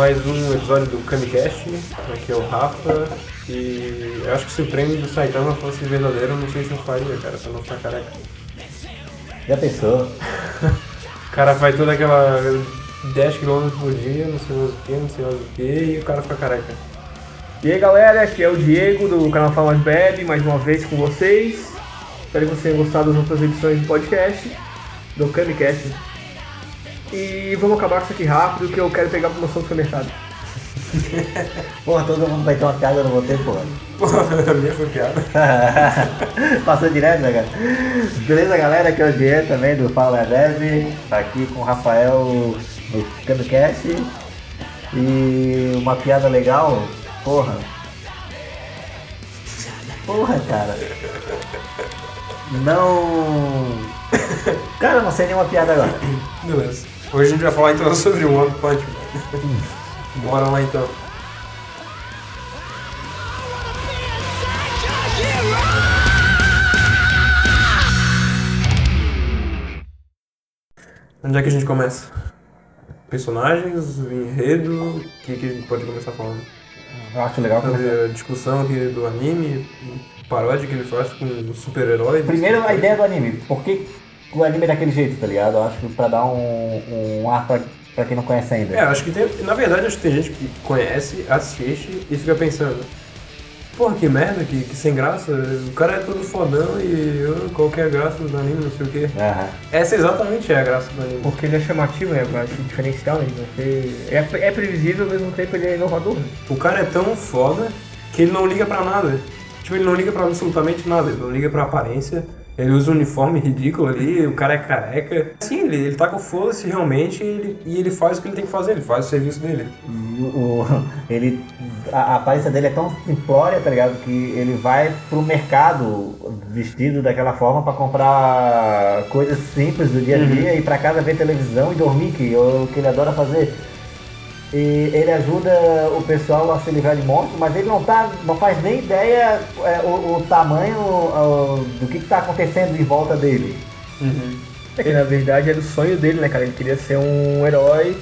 mais um episódio do Kamicast. Aqui é o Rafa. E eu acho que se o prêmio do Saitama fosse verdadeiro, eu não sei se eu faria, cara, pra não ficar careca. Já pensou? O cara faz toda aquela 10 km por dia, não sei mais o que, não sei mais o que, e o cara fica careca. E aí galera, aqui é o Diego do canal Fala Mais Bebe, mais uma vez com vocês. Espero que vocês tenham gostado das outras edições do podcast, do Camicast. E vamos acabar com isso aqui rápido, que eu quero pegar a promoção do supermercado. Porra, todo mundo vai ter uma piada no roteiro, porra. Porra, a minha foi piada. Passou direto, né, cara? Beleza, galera? Aqui é o Diego também do Fala Bebe. Tá aqui com o Rafael no Camicast. E uma piada legal, porra. Porra, cara. Não. Cara, eu não sei nenhuma piada agora. Beleza. Hoje a gente vai falar então sobre o One Punch Man. Bora lá então. Onde é que a gente começa? Personagens, enredo, o que, que a gente pode começar falando? Eu acho legal. Fazer a discussão aqui do anime, paródia que ele faz com o super-herói. Primeiro a ideia do anime. Por que o anime é daquele jeito, tá ligado? Eu acho que pra dar um, um ar pra, pra quem não conhece ainda. É, acho que tem. Na verdade, acho que tem gente que conhece, assiste e fica pensando. Porra, que merda, que, que sem graça. O cara é todo fodão e eu, qual que é a graça do anime, não sei o quê. Aham. Essa exatamente é a graça do anime. Porque ele é chamativo, né? Eu acho diferencial, né? Você... É, é previsível ao mesmo tempo ele é inovador. Né? O cara é tão foda que ele não liga pra nada. Tipo, ele não liga pra absolutamente nada. Ele não liga pra aparência. Ele usa um uniforme ridículo ali, o cara é careca. Sim, ele, ele tá com foda-se realmente e ele, e ele faz o que ele tem que fazer, ele faz o serviço dele. O, o- ele, a, a aparência dele é tão simplória, tá ligado? Que ele vai pro mercado vestido daquela forma pra comprar coisas simples do dia a dia e pra casa ver televisão e dormir, que é o que ele adora fazer. E ele ajuda o pessoal a se livrar de monstros, mas ele não, tá, não faz nem ideia é, o, o tamanho ó, do que, que tá acontecendo em volta dele. É que na verdade era o sonho dele, né, cara? Ele queria ser um herói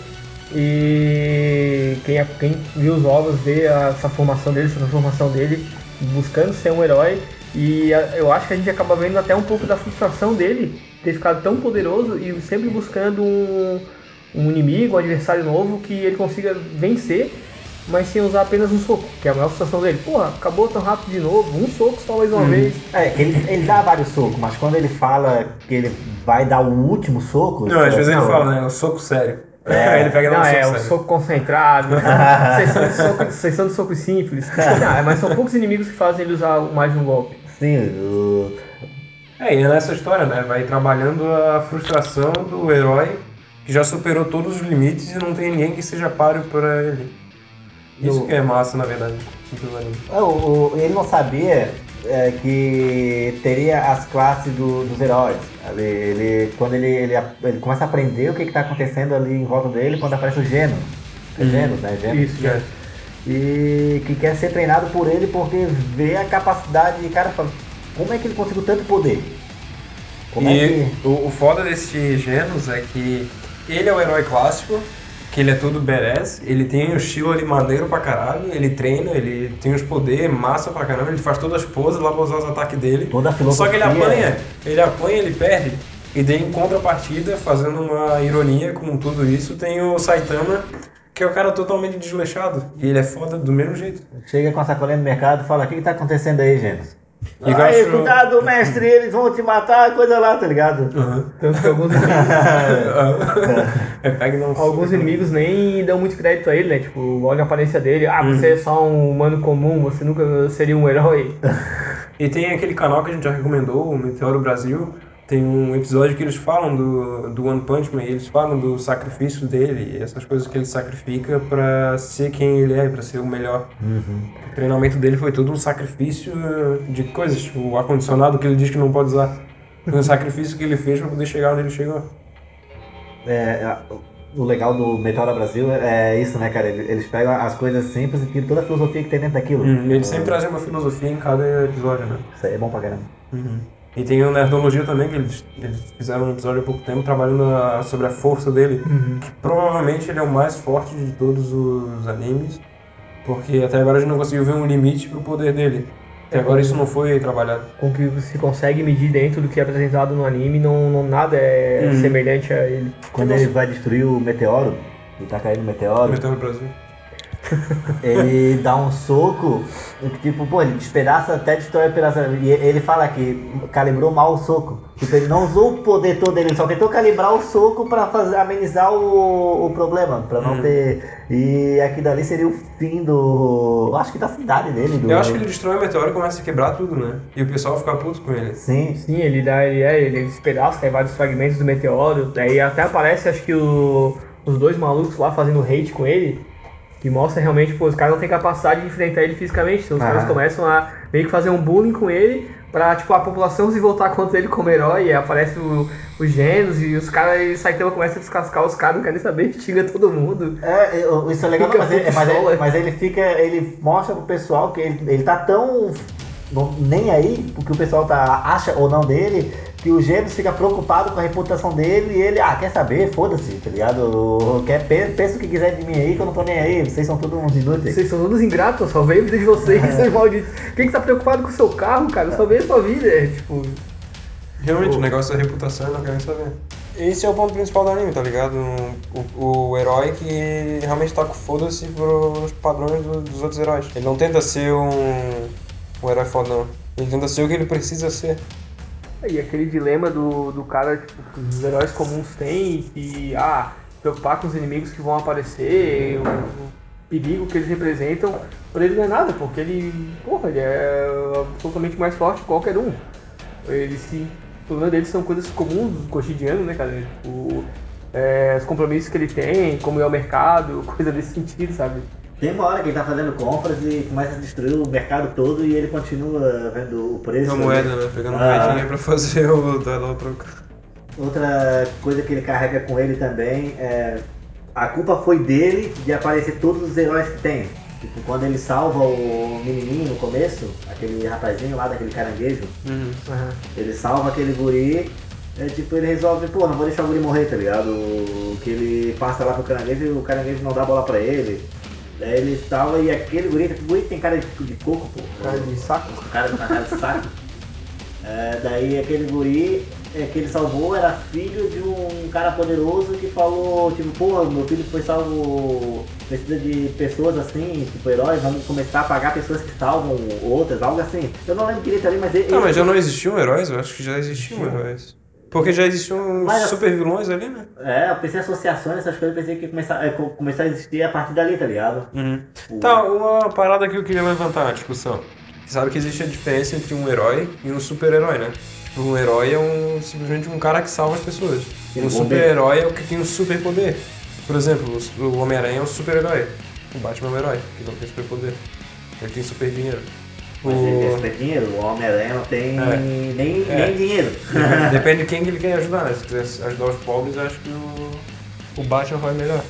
e quem, quem viu os ovos vê essa formação dele, essa transformação dele, buscando ser um herói. E eu acho que a gente acaba vendo até um pouco da frustração dele ter ficado tão poderoso e sempre buscando um, um inimigo, um adversário novo que ele consiga vencer, mas sem usar apenas um soco, que é a maior frustração dele. Porra, acabou tão rápido de novo, um soco só mais uma vez. É, que ele, ele dá vários socos, mas quando ele fala que ele vai dar o último soco. Não, às vezes ele fala, né? O soco sério. É. Aí ele pega Não, um é soco o sério. soco concentrado, sessão sessão de soco simples. Não, mas são poucos inimigos que fazem ele usar mais de um golpe. Sim, o, É, e é nessa história, né? Vai trabalhando a frustração do herói que já superou todos os limites e não tem ninguém que seja páreo pra ele. Isso No- que é massa, na verdade, anime. o- o- ele não sabia é, que teria as classes do- dos heróis. Ele, ele- quando ele, ele, ele começa a aprender o que está acontecendo ali em volta dele, quando aparece o Geno. É Uhum. Genos, né? Genos. Isso, já. E que quer ser treinado por ele porque vê a capacidade de cara fala, como é que ele conseguiu tanto poder? Como é E que. o, o foda desse Genos é que ele é o herói clássico, que ele é todo badass, ele tem um estilo ali maneiro pra caralho, ele treina, ele tem os poderes, massa pra caramba, ele faz todas as poses lá pra usar os ataques dele. Toda a Só que ele apanha, ele apanha, ele perde. E daí em contrapartida, fazendo uma ironia com tudo isso, tem o Saitama, que é o cara totalmente desleixado. E ele é foda do mesmo jeito. Chega com a sacolinha no mercado e fala, o que, que tá acontecendo aí, Genos? E Aí, acho- cuidado, mestre, eles vão te matar, coisa lá, tá ligado? Aham. Tanto que alguns inimigos, é, alguns inimigos nem dão muito crédito a ele, né? Tipo, olha a aparência dele, ah, você é só um humano comum, você nunca seria um herói. E tem aquele canal que a gente já recomendou, o Meteoro Brasil. Tem um episódio que eles falam do, do One Punch Man, e eles falam do sacrifício dele, essas coisas que ele sacrifica pra ser quem ele é, pra ser o melhor. O treinamento dele foi todo um sacrifício de coisas, tipo o ar-condicionado que ele diz que não pode usar. Foi um sacrifício que ele fez pra poder chegar onde ele chegou. É, o legal do Meteora Brasil é isso, né, cara? Eles pegam as coisas simples e tiram toda a filosofia que tem dentro daquilo. Hum, ele sempre traz uma filosofia em cada episódio, né? Isso aí é bom pra caramba. Uhum. E tem o Nerdologia também, que eles, eles fizeram um episódio há pouco tempo trabalhando a- sobre a força dele. Que provavelmente ele é o mais forte de todos os animes. Porque até agora a gente não conseguiu ver um limite pro poder dele. Até agora isso não foi trabalhado. Com o que você consegue medir dentro do que é apresentado no anime, não, não nada é Uhum. semelhante a ele. Quando ele vai destruir o meteoro, e tá caindo o meteoro, Meteoro Brasil. Ele dá um soco, tipo, pô, ele despedaça até destrói o pedaço. E ele fala que calibrou mal o soco. Tipo, ele não usou o poder todo dele, ele só tentou calibrar o soco pra fazer, amenizar o, o problema, pra não Hum. ter. E aqui dali seria o fim do. Acho que da cidade dele. Do... Eu acho que ele destrói o meteoro e começa a quebrar tudo, né? E o pessoal fica puto com ele. Sim, Sim, ele dá, ele é, ele despedaça, tem vários fragmentos do meteoro, aí até aparece, acho que o- os dois malucos lá fazendo hate com ele, que mostra realmente, pô, os caras não têm capacidade de enfrentar ele fisicamente, então os Ah. caras começam a meio que fazer um bullying com ele, pra, tipo, a população se voltar contra ele como herói, e aparece o- os gênios, e os caras, e Saitama começa a descascar os caras, não quer nem saber, xinga todo mundo. É, isso é legal, mas ele, mas, ele, mas ele fica. Ele mostra pro pessoal que ele, ele tá tão. nem aí, porque o pessoal tá, acha ou não dele, que o Gêmeos fica preocupado com a reputação dele e ele, ah, quer saber? Foda-se, tá ligado? Quer, pe- pensa o que quiser de mim aí, que eu não tô nem aí, vocês são todos uns inúteis. Vocês são todos ingratos, eu a vida de vocês, seus malditos. Quem que tá preocupado com o seu carro, cara? Eu salvei a sua vida, é, tipo... Realmente, O- o negócio da reputação eu não quero nem saber. Esse é o ponto principal do anime, tá ligado? O, o herói que realmente tá com foda-se pros padrões do- dos outros heróis. Ele não tenta ser um, um herói fodão. Ele tenta ser o que ele precisa ser. E aquele dilema do, do cara, tipo, que os heróis comuns têm, que, ah, preocupar com os inimigos que vão aparecer, o, o perigo que eles representam, por ele não é nada, porque ele, porra, ele é absolutamente mais forte que qualquer um. Ele se, o problema dele são coisas comuns do cotidiano, né, cara? Tipo, é, os compromissos que ele tem, como ir ao mercado, coisa desse sentido, sabe? Tem uma hora que ele tá fazendo compras e começa a destruir o mercado todo e ele continua vendo o preço. Uma moeda, né? Pegando Ah. moedinha pra fazer o dólar troca. Outra coisa que ele carrega com ele também é. A culpa foi dele de aparecer todos os heróis que tem. Tipo, quando ele salva o menininho no começo, aquele rapazinho lá daquele caranguejo, Uhum. Aham. ele salva aquele guri, é, tipo, ele resolve, pô, não vou deixar o guri morrer, tá ligado? Que ele passa lá pro caranguejo e o caranguejo não dá bola pra ele. Daí ele salva e aquele guri, aquele guri tem cara de, de coco, pô. Cara de saco. Cara cara de saco. É, daí aquele guri é, que ele salvou era filho de um cara poderoso que falou, tipo, pô, meu filho foi salvo, precisa de pessoas assim, tipo heróis, vamos começar a pagar pessoas que salvam outras, algo assim. Eu não lembro direito ali, mas ele. Não, mas já não existiam heróis? Eu acho que já existiam Existiam. heróis. Porque já existiam Mas- super vilões ali, né? É, eu pensei em associações, essas coisas, eu pensei que ia começar, é, co- começar a existir a partir dali, tá ligado? Uhum. O- Tá, uma parada que eu queria levantar na discussão. Você sabe que existe a diferença entre um herói e um super-herói, né? Tipo, Um herói é um, simplesmente um cara que salva as pessoas. Um super-herói é o que tem um superpoder. Por exemplo, o- Homem-Aranha é um super-herói. O Batman é um herói, que não tem superpoder. Ele tem super ele tem O... super dinheiro, o Homem-Aranha não tem É. nem, É. nem dinheiro. Depende de quem que ele quer ajudar, né? Se quiser ajudar os pobres, acho que o, o Batman vai melhor.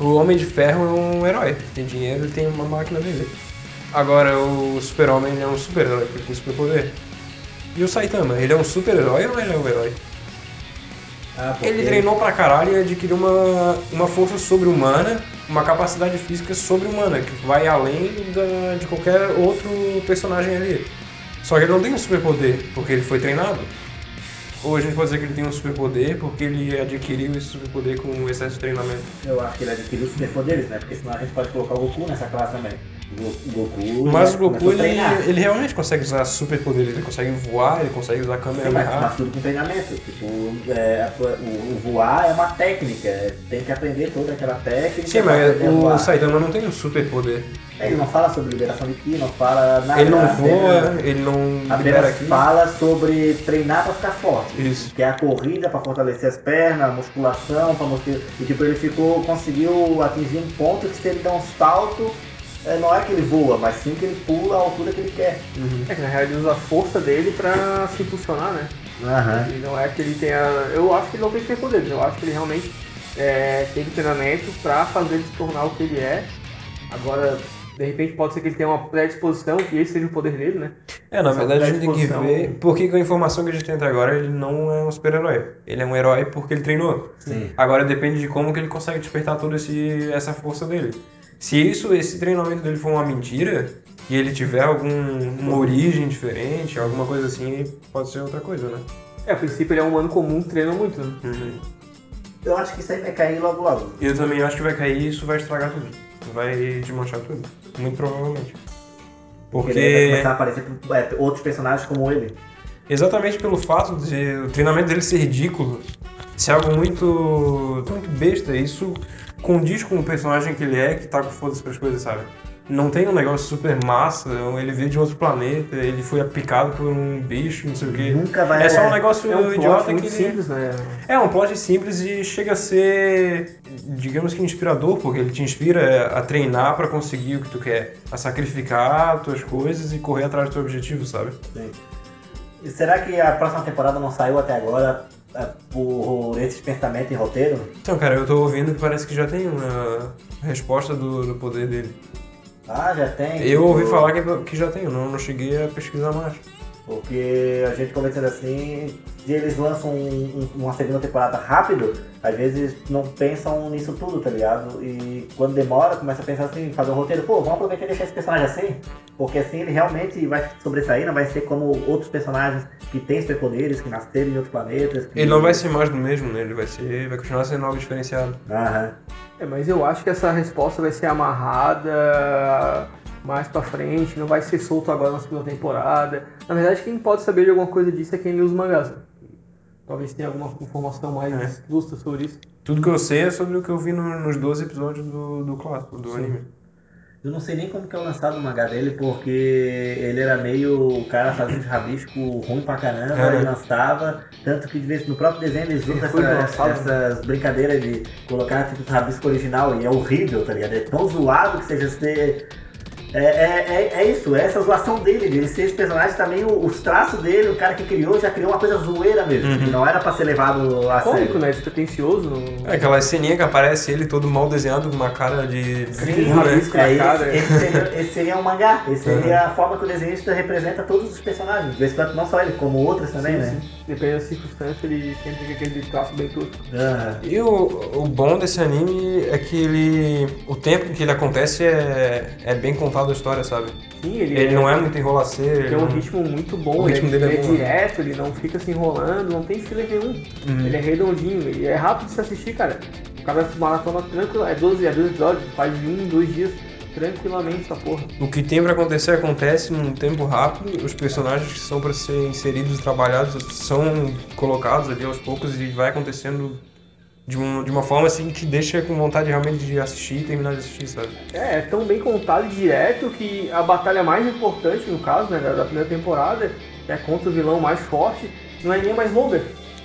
O Homem de Ferro é um herói. Tem dinheiro e tem uma máquina dele. Agora, o Super-Homem é um super-herói, porque tem superpoder. E o Saitama, ele é um super-herói ou ele é um herói? Ah, porque- Ele treinou pra caralho e adquiriu uma, uma força sobre-humana, uma capacidade física sobre-humana, que vai além da, de qualquer outro personagem ali. Só que ele não tem um superpoder, porque ele foi treinado. Ou a gente pode dizer que ele tem um superpoder porque ele adquiriu esse superpoder com excesso de treinamento. Eu acho que ele adquiriu superpoderes, né? Porque senão a gente pode colocar o Goku nessa classe também. Goku. Mas já o Goku, ele, ele realmente consegue usar superpoderes, ele consegue voar, ele consegue usar a câmera Sim, mas, mas tudo com treinamento. Tipo, é, o, o voar é uma técnica. é, Tem que aprender toda aquela técnica. Sim, mas o. Saitama não tem um superpoder. É, Ele não fala sobre liberação de ki, não fala nada. Ele não voa, ele não libera aqui. fala sobre treinar pra ficar forte. Isso. Que é a corrida pra fortalecer as pernas, a musculação, pra mostrar. E tipo, ele ficou, conseguiu atingir um ponto que se ele der um salto, é, não é que ele voa, mas sim que ele pula a altura que ele quer. Uhum. É que na real ele usa a força dele pra se impulsionar, né? Aham. E não é que ele tenha. Eu acho que ele não tem superpoderes, eu acho que ele realmente é, teve treinamento pra fazer ele se tornar o que ele é. Agora, de repente pode ser que ele tenha uma predisposição, que esse seja o poder dele, né? É, na verdade a gente tem que ver por que com a informação que a gente tem até agora ele não é um super-herói. Ele é um herói porque ele treinou. Sim. Agora depende de como que ele consegue despertar toda essa força dele. Se isso, esse treinamento dele for uma mentira e ele tiver alguma origem diferente, alguma coisa assim, pode ser outra coisa, né? É, a princípio ele é um humano comum, treina muito, né? Eu acho que isso aí vai cair logo logo. Eu também acho que vai cair e isso vai estragar tudo. Vai desmanchar tudo. Muito provavelmente. Porque daí vai começar a aparecer é, outros personagens como ele. exatamente pelo fato de o treinamento dele ser ridículo, ser algo muito, muito besta, isso condiz com o personagem que ele é, que tá com foda-se pras coisas, sabe? Não tem um negócio super massa, ele veio de outro planeta, ele foi picado por um bicho, não sei o quê. Nunca vai. É só um negócio É um plot idiota muito que simples, né? É um plot simples e chega a ser, digamos que inspirador, porque ele te inspira a treinar pra conseguir o que tu quer, a sacrificar tuas coisas e correr atrás do teu objetivo, sabe? Sim. E será que a próxima temporada não saiu até agora é, por esses pensamentos em roteiro? Então, cara, eu tô ouvindo que parece que já tem uma resposta do, do poder dele. Ah, já tem. Eu ouvi tipo, falar que, que já tem, não, não cheguei a pesquisar mais. Porque a gente conversando assim, eles lançam um- um- uma segunda temporada rápido, às vezes não pensam nisso tudo, tá ligado? E quando demora, começa a pensar assim, fazer um roteiro, pô, vamos aproveitar e deixar esse personagem assim, porque assim ele realmente vai sobressair, não vai ser como outros personagens que têm superpoderes, que nasceram em outros planetas. que- Ele não vai ser mais do mesmo, né? Ele vai ser. vai continuar sendo algo diferenciado. Aham. É, mas eu acho que essa resposta vai ser amarrada mais pra frente, não vai ser solto agora na segunda temporada. Na verdade, quem pode saber de alguma coisa disso é quem lê os mangás. Né? Talvez tenha alguma informação mais É. lustra sobre isso. Tudo que eu sei é sobre o que eu vi no- nos 12 episódios do, do clássico, do anime. Eu não sei nem como que é o lançado o mangá dele, porque ele era meio o cara fazendo de rabisco ruim pra caramba É, né? e lançava. Tanto que de vez no próprio desenho eles usam Ele essa- lançado, essas brincadeiras de colocar tipo rabisco original e é horrível, tá ligado? É tão zoado que seja ser. É, é, é, é isso, é essa zoação dele, dele ser esse personagem também, o- os traços dele, o cara que criou já criou uma coisa zoeira mesmo, Uhum. que não era pra ser levado a Cômico, sério. né? Despretensioso. É aquela ceninha que aparece ele todo mal desenhado com uma cara de. Sim, vilão, né? é, cara. esse, esse, seria, esse seria um mangá, esse Uhum. seria a forma que o desenhista representa todos os personagens, não só ele, como outros também, né? Dependendo da circunstância, ele sempre tem aquele traço bem tudo. Aham. E o, o bom desse anime é que ele. O tempo em que ele acontece é, é bem contado a história, sabe? Sim, ele, Ele não é muito enrolaceiro. Tem um ele ritmo muito bom, O ritmo ele, dele é ele é, bom, direto, ele não fica se enrolando, não tem filler nenhum. não- Ele é redondinho, ele é rápido de se assistir, cara. O cara maratona tranquilo, é 12, é 12 episódios, faz em um, dois dias, tranquilamente essa porra. O que tem pra acontecer acontece num tempo rápido. Os personagens que são pra ser inseridos e trabalhados são colocados ali aos poucos e vai acontecendo de, um, de uma forma assim que deixa com vontade realmente de assistir e terminar de assistir, sabe? É, é tão bem contado e direto que a batalha mais importante, no caso, né, da, da primeira temporada, que é contra o vilão mais forte, não é nem mais longa.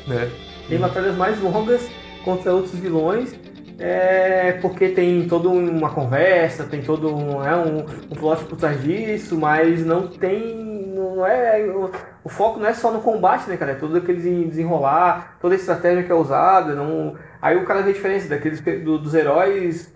Né? Tem batalhas mais longas contra outros vilões, é, porque tem toda uma conversa, tem todo um, é, um, um plot por trás disso, mas não tem. Não é, o, o foco não é só no combate, né, cara? É todo aquele desenrolar, toda a estratégia que é usada. Não, aí o cara vê a diferença daqueles do- dos heróis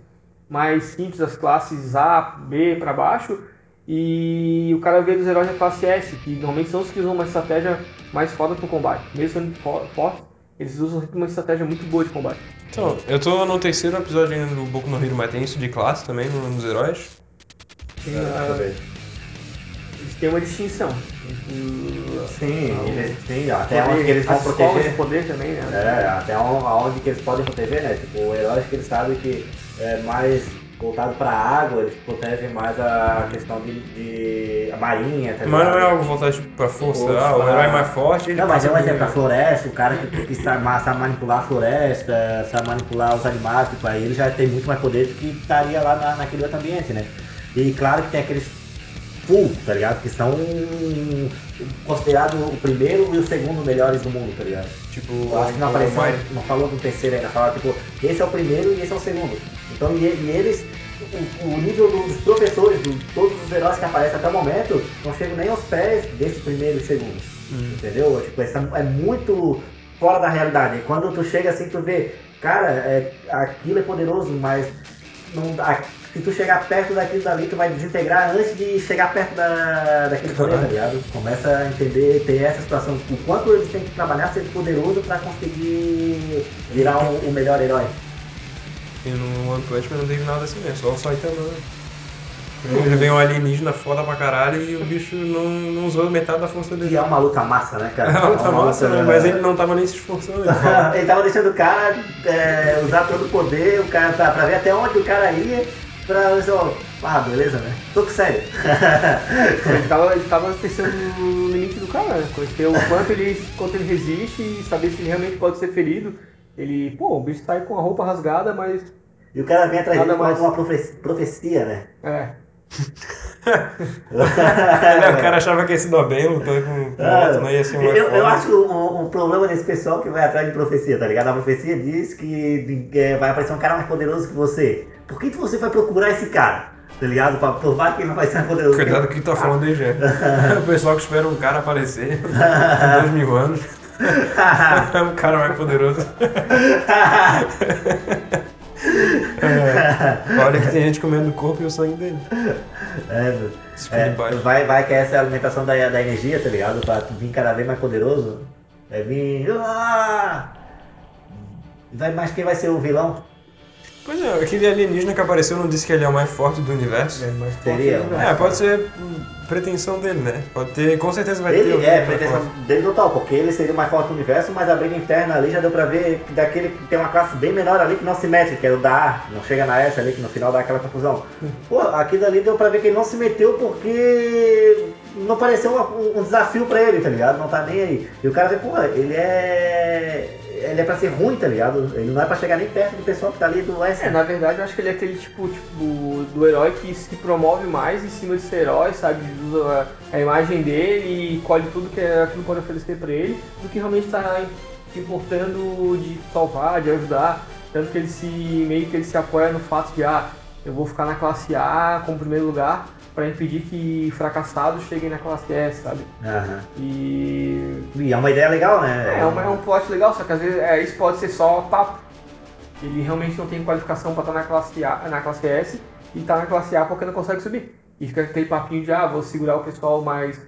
mais simples, das classes A, B pra baixo, e o cara vê dos heróis da classe S, que normalmente são os que usam uma estratégia mais foda pro combate. Mesmo sendo fo- fortes, eles usam uma estratégia muito boa de combate. Então, eu tô no terceiro episódio ainda do Boku no Hero, mas tem isso de classe também no- nos heróis. Tem, É, eles têm uma distinção. Sim, o- eles, sim, até poder, onde que eles vão proteger. de poder também, né? É, até on- aonde que eles podem proteger, né? Tipo, heróis que eles sabem que é mais voltado pra água, eles protegem mais a questão de, de a marinha, tá Mas não é algo voltado pra força. Força, Ah, o herói ah. mais forte, ele Não, mas é um por- exemplo, a floresta, o cara que, que sabe, ma- sabe manipular a floresta, sabe manipular os animais, tipo, aí ele já tem muito mais poder do que estaria lá na, naquele outro ambiente, né? E claro que tem aqueles full, tá ligado? Que são considerados o primeiro e o segundo melhores do mundo, tá ligado? Tipo, Eu acho que não o apareceu, não falou do terceiro ainda, falou tipo, esse é o primeiro e esse é o segundo. Então, e, e eles, o, o nível dos professores, de todos os heróis que aparecem até o momento, não chegam nem aos pés desse primeiro e segundo. Hum. Entendeu? Tipo, essa é muito fora da realidade. E quando tu chega assim, tu vê, cara, é, aquilo é poderoso, mas não, dá- se tu chegar perto daquilo dali, tu vai desintegrar antes de chegar perto da, daquele poder, tá ligado? Começa a entender, ter essa situação, o quanto eles têm que trabalhar, ser poderoso pra conseguir virar o, o melhor herói. E no One Punch Man não teve nada assim mesmo, só o Saitama. né? Ele veio um alienígena foda pra caralho e o bicho não, não usou metade da força E dele. é uma luta massa, né, cara? Ela tá É uma massa, luta- né? mas ele não tava nem se esforçando. Ele tava deixando o cara é, usar todo o poder, o cara pra, pra ver até onde o cara ia, pra só, ah, beleza, né? Tô com sério. Ele tava, ele tava testando o limite do cara, né? Conhecer o quanto ele, quanto ele resiste e saber se ele realmente pode ser ferido. Ele, pô, o bicho sai com a roupa rasgada, mas. E o cara vem atrás dele com mais. uma profe- profecia, né? É. o cara achava que ia se dar bem lutando com com Ah, outro, não ia ser uma eu, eu acho um, um problema desse pessoal que vai atrás de profecia, tá ligado? A profecia diz que é, vai aparecer um cara mais poderoso que você. Por que, que você vai procurar esse cara? Tá ligado? Pra provar que ele não vai ser mais poderoso Cuidado com que tu tá falando aí, Jé. O pessoal que espera um cara aparecer com dois mil anos. É um cara mais poderoso. É, olha que tem gente comendo o corpo e o sangue dele. É, é, baixo. vai, vai que essa é a alimentação da, da energia, tá ligado? Pra vir cada vez mais poderoso. Vai vir. Ah! Vai, mas quem vai ser o vilão? Pois é, aquele alienígena que apareceu não disse que ele é o mais forte do universo. É, mas Seria, pode- né? É, pode ser pretensão dele, né? Pode ter, com certeza vai ter. Ele alguém é, mais pretensão forte. dele total, porque ele seria o mais forte do universo, mas a briga interna ali já deu pra ver que daquele que tem uma classe bem menor ali que não se mete, que é o da A, não chega na S ali, que no final dá aquela confusão. Pô, aquilo ali deu pra ver que ele não se meteu porque não pareceu um, um desafio pra ele, tá ligado? Não tá nem aí. E o cara vê, pô, ele é. Ele é pra ser ruim, tá ligado? Ele não é pra chegar nem perto do pessoal que tá ali do S. É, na verdade eu acho que ele é aquele tipo, tipo do herói que se promove mais em cima de ser herói, sabe? Usa a, imagem dele e colhe tudo que é- aquilo pode oferecer pra ele, do que realmente tá importando de salvar, de ajudar. Tanto que ele se. meio que ele se apoia no fato de ah, eu vou ficar na classe A como primeiro lugar pra impedir que fracassados cheguem na classe S, sabe? Aham. E E é uma ideia legal, né? é, uma- é um plot legal, só que às vezes é, isso pode ser só papo. Ele realmente não tem qualificação pra estar na classe A, na classe S e tá na classe A porque não consegue subir. E fica aquele papinho de ah, vou segurar o pessoal mais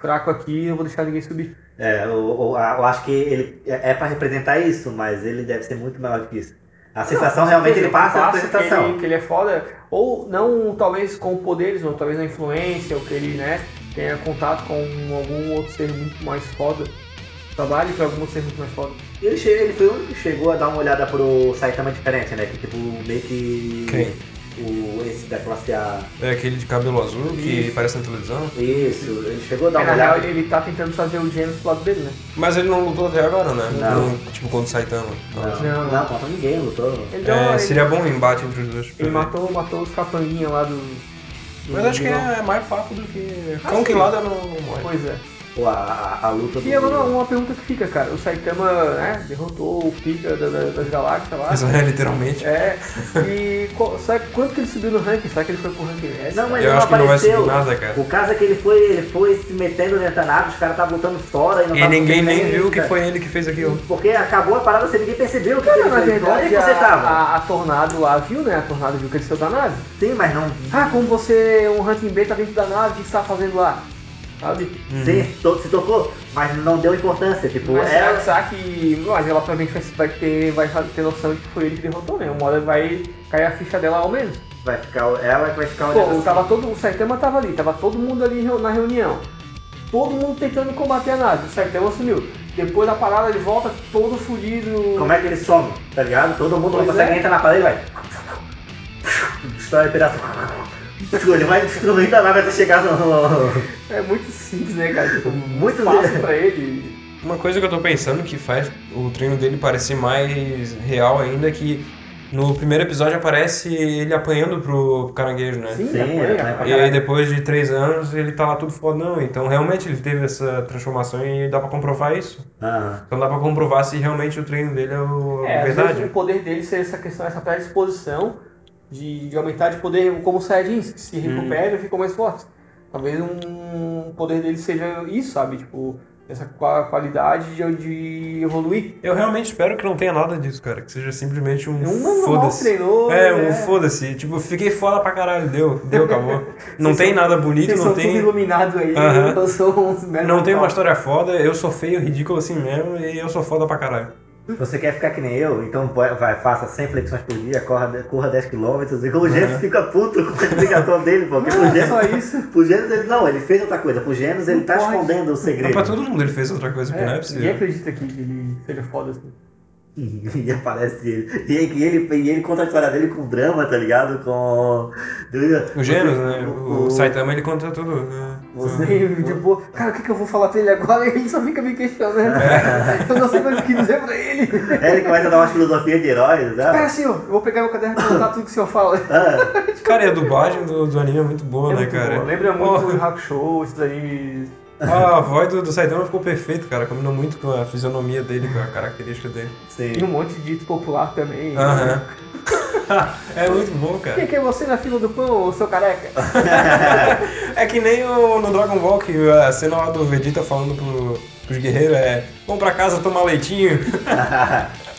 fraco aqui, não vou deixar ninguém subir. É, eu, eu- eu acho que ele é é pra representar isso, mas ele deve ser muito maior do que isso. A sensação Não, realmente ele ele passa a que apresentação. ele, que ele é foda, ou não talvez com poderes, ou talvez na influência, ou que ele né, tenha contato com algum outro ser muito mais foda. Trabalhe pra algum outro ser muito mais foda. Ele, che- ele foi o único que chegou a dar uma olhada pro Saitama diferente, né? Que tipo, meio que. Quem? O, esse da classe A. É aquele de cabelo azul que Isso. aparece na televisão. Isso, ele chegou a dar É, uma na real, olhada. ele tá tentando fazer o Gênesis pro lado dele, né? Mas ele não lutou até agora, né? Não. Tipo, contra o Saitama. Não, Não. não, contra ninguém, lutou. Ele, deu- É, ele- seria bom um embate entre os dois. pra ele ver. matou, matou os capanguinhas lá do. do Mas acho que vilão. é mais papo do que. Cão que sim. lada não morre. Pois é. A, a, a luta do. E agora uma pergunta que fica, cara. O Saitama, né, derrotou o Pika da- da- das galáxias lá. Isso é literalmente. É. E qual- sabe quanto que ele subiu no ranking? Será que ele foi pro ranking S? Não, mas Eu não acho que não vai apareceu. subir nada, cara. O caso é que ele foi, ele foi se metendo dentro da nave, os caras estavam lutando fora e não E ninguém nem viu que foi ele que fez aquilo. Porque acabou a parada sem ninguém percebeu o que Cara, ele na fez. Onde verdade, que você a, tava? a, a Tornado lá viu, né? A Tornado viu que ele saiu da nave. Sim, mas não. Ah, como você, um ranking B tá dentro da nave, o que você tá fazendo lá? Sabe? Sim, to- se tocou, mas não deu importância. Tipo, Mas ela. será que. Mas ela provavelmente vai, vai, ter, vai ter noção de que foi ele que derrotou, né? Uma hora vai cair a ficha dela ao menos. Vai ficar, ela que vai ficar Pô, assim. tava todo, o Saitama tava ali, tava todo mundo ali na reunião. Todo mundo tentando combater a nave. O Saitama sumiu. Depois da parada ele volta todo fudido. Como é que ele some, tá ligado? Todo mundo Pois consegue é. entrar na parede e vai. Destrói pedaço. Ele vai destruindo a nave até chegar no. É muito simples, né, cara? Tipo, Muito fácil pra ele. Uma coisa que eu tô pensando que faz o treino dele parecer mais real ainda é que no primeiro episódio aparece ele apanhando pro caranguejo, né? Sim, Sim, apanha, é, apanha. E aí depois de três anos ele tá lá tudo fodão. Então realmente ele teve essa transformação e dá pra comprovar isso. Ah, Então dá pra comprovar se realmente o treino dele é o É, às verdade. vezes o poder dele ser essa questão, essa predisposição de, de aumentar de poder como os Saiyajins, que se recuperam e ficam mais fortes. Talvez um poder dele seja isso, sabe? Tipo, essa qua- qualidade de, de evoluir. Eu realmente espero que não tenha nada disso, cara. Que seja simplesmente um É um foda-se. É, um né? foda-se. Tipo, fiquei foda pra caralho. Deu, deu, acabou. Não tem nada bonito, não tem. iluminado aí, Aham. eu sou merda Não tem uma história foda, eu sou feio, ridículo assim mesmo, e eu sou foda pra caralho. Você quer ficar que nem eu, então vai, faça 100 flexões por dia, corra, corra 10 km. E o Gênesis fica puto com a explicação dele, porque pro Não, Gênesis, só isso. pro Gênesis ele não, ele fez outra coisa. Pro Gênesis ele tá Não pode. escondendo o Mas segredo. pra todo mundo ele fez outra coisa, porque não é É, possível. ninguém acredita que ele seja foda assim. E aparece ele. E ele, e ele, e ele conta a história dele com drama, tá ligado? Com. O Genos, né? O, o- Saitama ele conta tudo. né? Você- De boa. Cara, o que, que eu vou falar pra ele agora? Ele só fica me questionando. É. Eu não sei mais o que dizer pra ele. Aí ele começa a dar umas filosofias de heróis, Espera, né? senhor, eu vou pegar meu caderno e anotar tudo que o senhor fala. Ah, Cara, e a dublagem do, do anime é muito boa, É né, muito cara? bom. Lembra muito Porra. o Hakusho, esses animes. A voz do, do Saitama ficou perfeita, cara. Combinou muito com a fisionomia dele, com a característica dele. sim. Tem um monte de dito popular também. Aham. é muito bom, Quem cara. que é você na fila do pão, seu careca? É que nem o, no Dragon Ball, que a cena lá do Vegeta falando pro, pros guerreiros é Vamos pra casa tomar leitinho.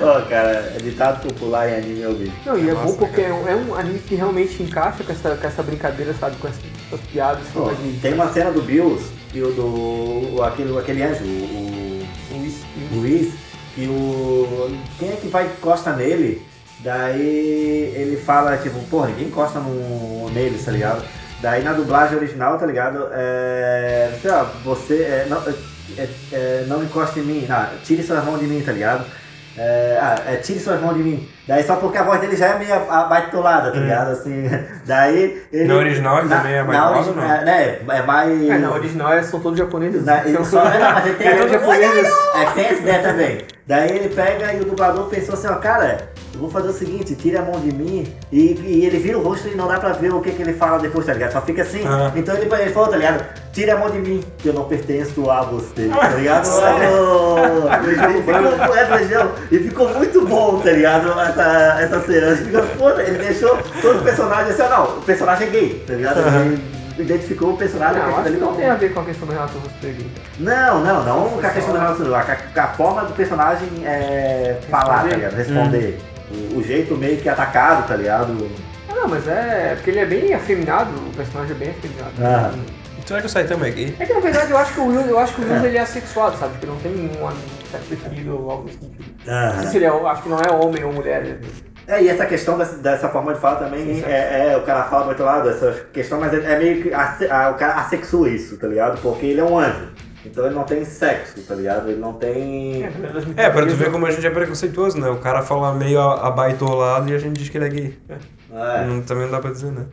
Ó, cara, é ditado popular em anime eu vi. Não, e é Nossa, bom porque cara. é um, é um anime que realmente encaixa com essa, com essa brincadeira, sabe? Com essas, essas piadas. De- tem uma cena do Bills e o do. o- aquele, aquele anjo, o, Luiz- o Luiz, e o. Quem é que vai encosta nele? Daí ele fala, tipo, pô, ninguém encosta no, nele, tá ligado? Daí na dublagem original, tá ligado? É. Sei lá, você. É, não, é, é, não encoste em mim, não, tire suas mãos de mim, tá ligado? É, ah, é, tire suas mãos de mim. Daí só porque a voz dele já é meio abaitolada, tá ligado? Assim, daí ele. No original ele na, também é na abaitolado, origi- não? é, né, é mais. É, na original eles são todos japoneses. Na, ele Então, só, é, não, mas ele tem, é todos japoneses. é, tem essa ideia também. Daí ele pega e o dublador pensou assim, ó, cara, eu vou fazer o seguinte, tira a mão de mim e, e ele vira o rosto e não dá pra ver o que, que ele fala depois, tá ligado? Só fica assim. Ah. Então ele, ele falou, tá ligado? Tira a mão de mim, que eu não pertenço a você, tá ligado? Oh, ficou, é, Legião, e ficou muito bom, tá ligado? Essa, essa cena. Pô, Ele deixou todo o personagem assim, não, o personagem é gay, tá ligado? Ele identificou o personagem Não, acho ali que não tem a ver com a questão do Renato Rosberg. não, não, não com a questão do relacionamento, com a, com a forma do personagem é, falar, tá Responder. ligado? Responder. O, o jeito meio que atacado, tá ligado? Ah, não, mas é porque ele é bem afeminado, o personagem é bem afeminado. Ah. Será que o Saitama é gay? É que na verdade eu acho que o Will, eu acho que o Will É. ele é assexuado, sabe? Que não tem um sexo definido ou algo sentido. Não Aham. sei se ele é, eu acho que não é homem ou mulher. né? É, e essa questão dessa, dessa forma de fala também Sim, é, é, o cara fala do outro lado, essa questão, mas é, é meio que asse- a- o cara assexua isso, tá ligado? Porque ele é um anjo. Então ele não tem sexo, tá ligado? Ele não tem. É, pra tu ver como a gente é preconceituoso, né? O cara fala meio abaitolado e a gente diz que ele é gay. É. Não- também não dá pra dizer, né?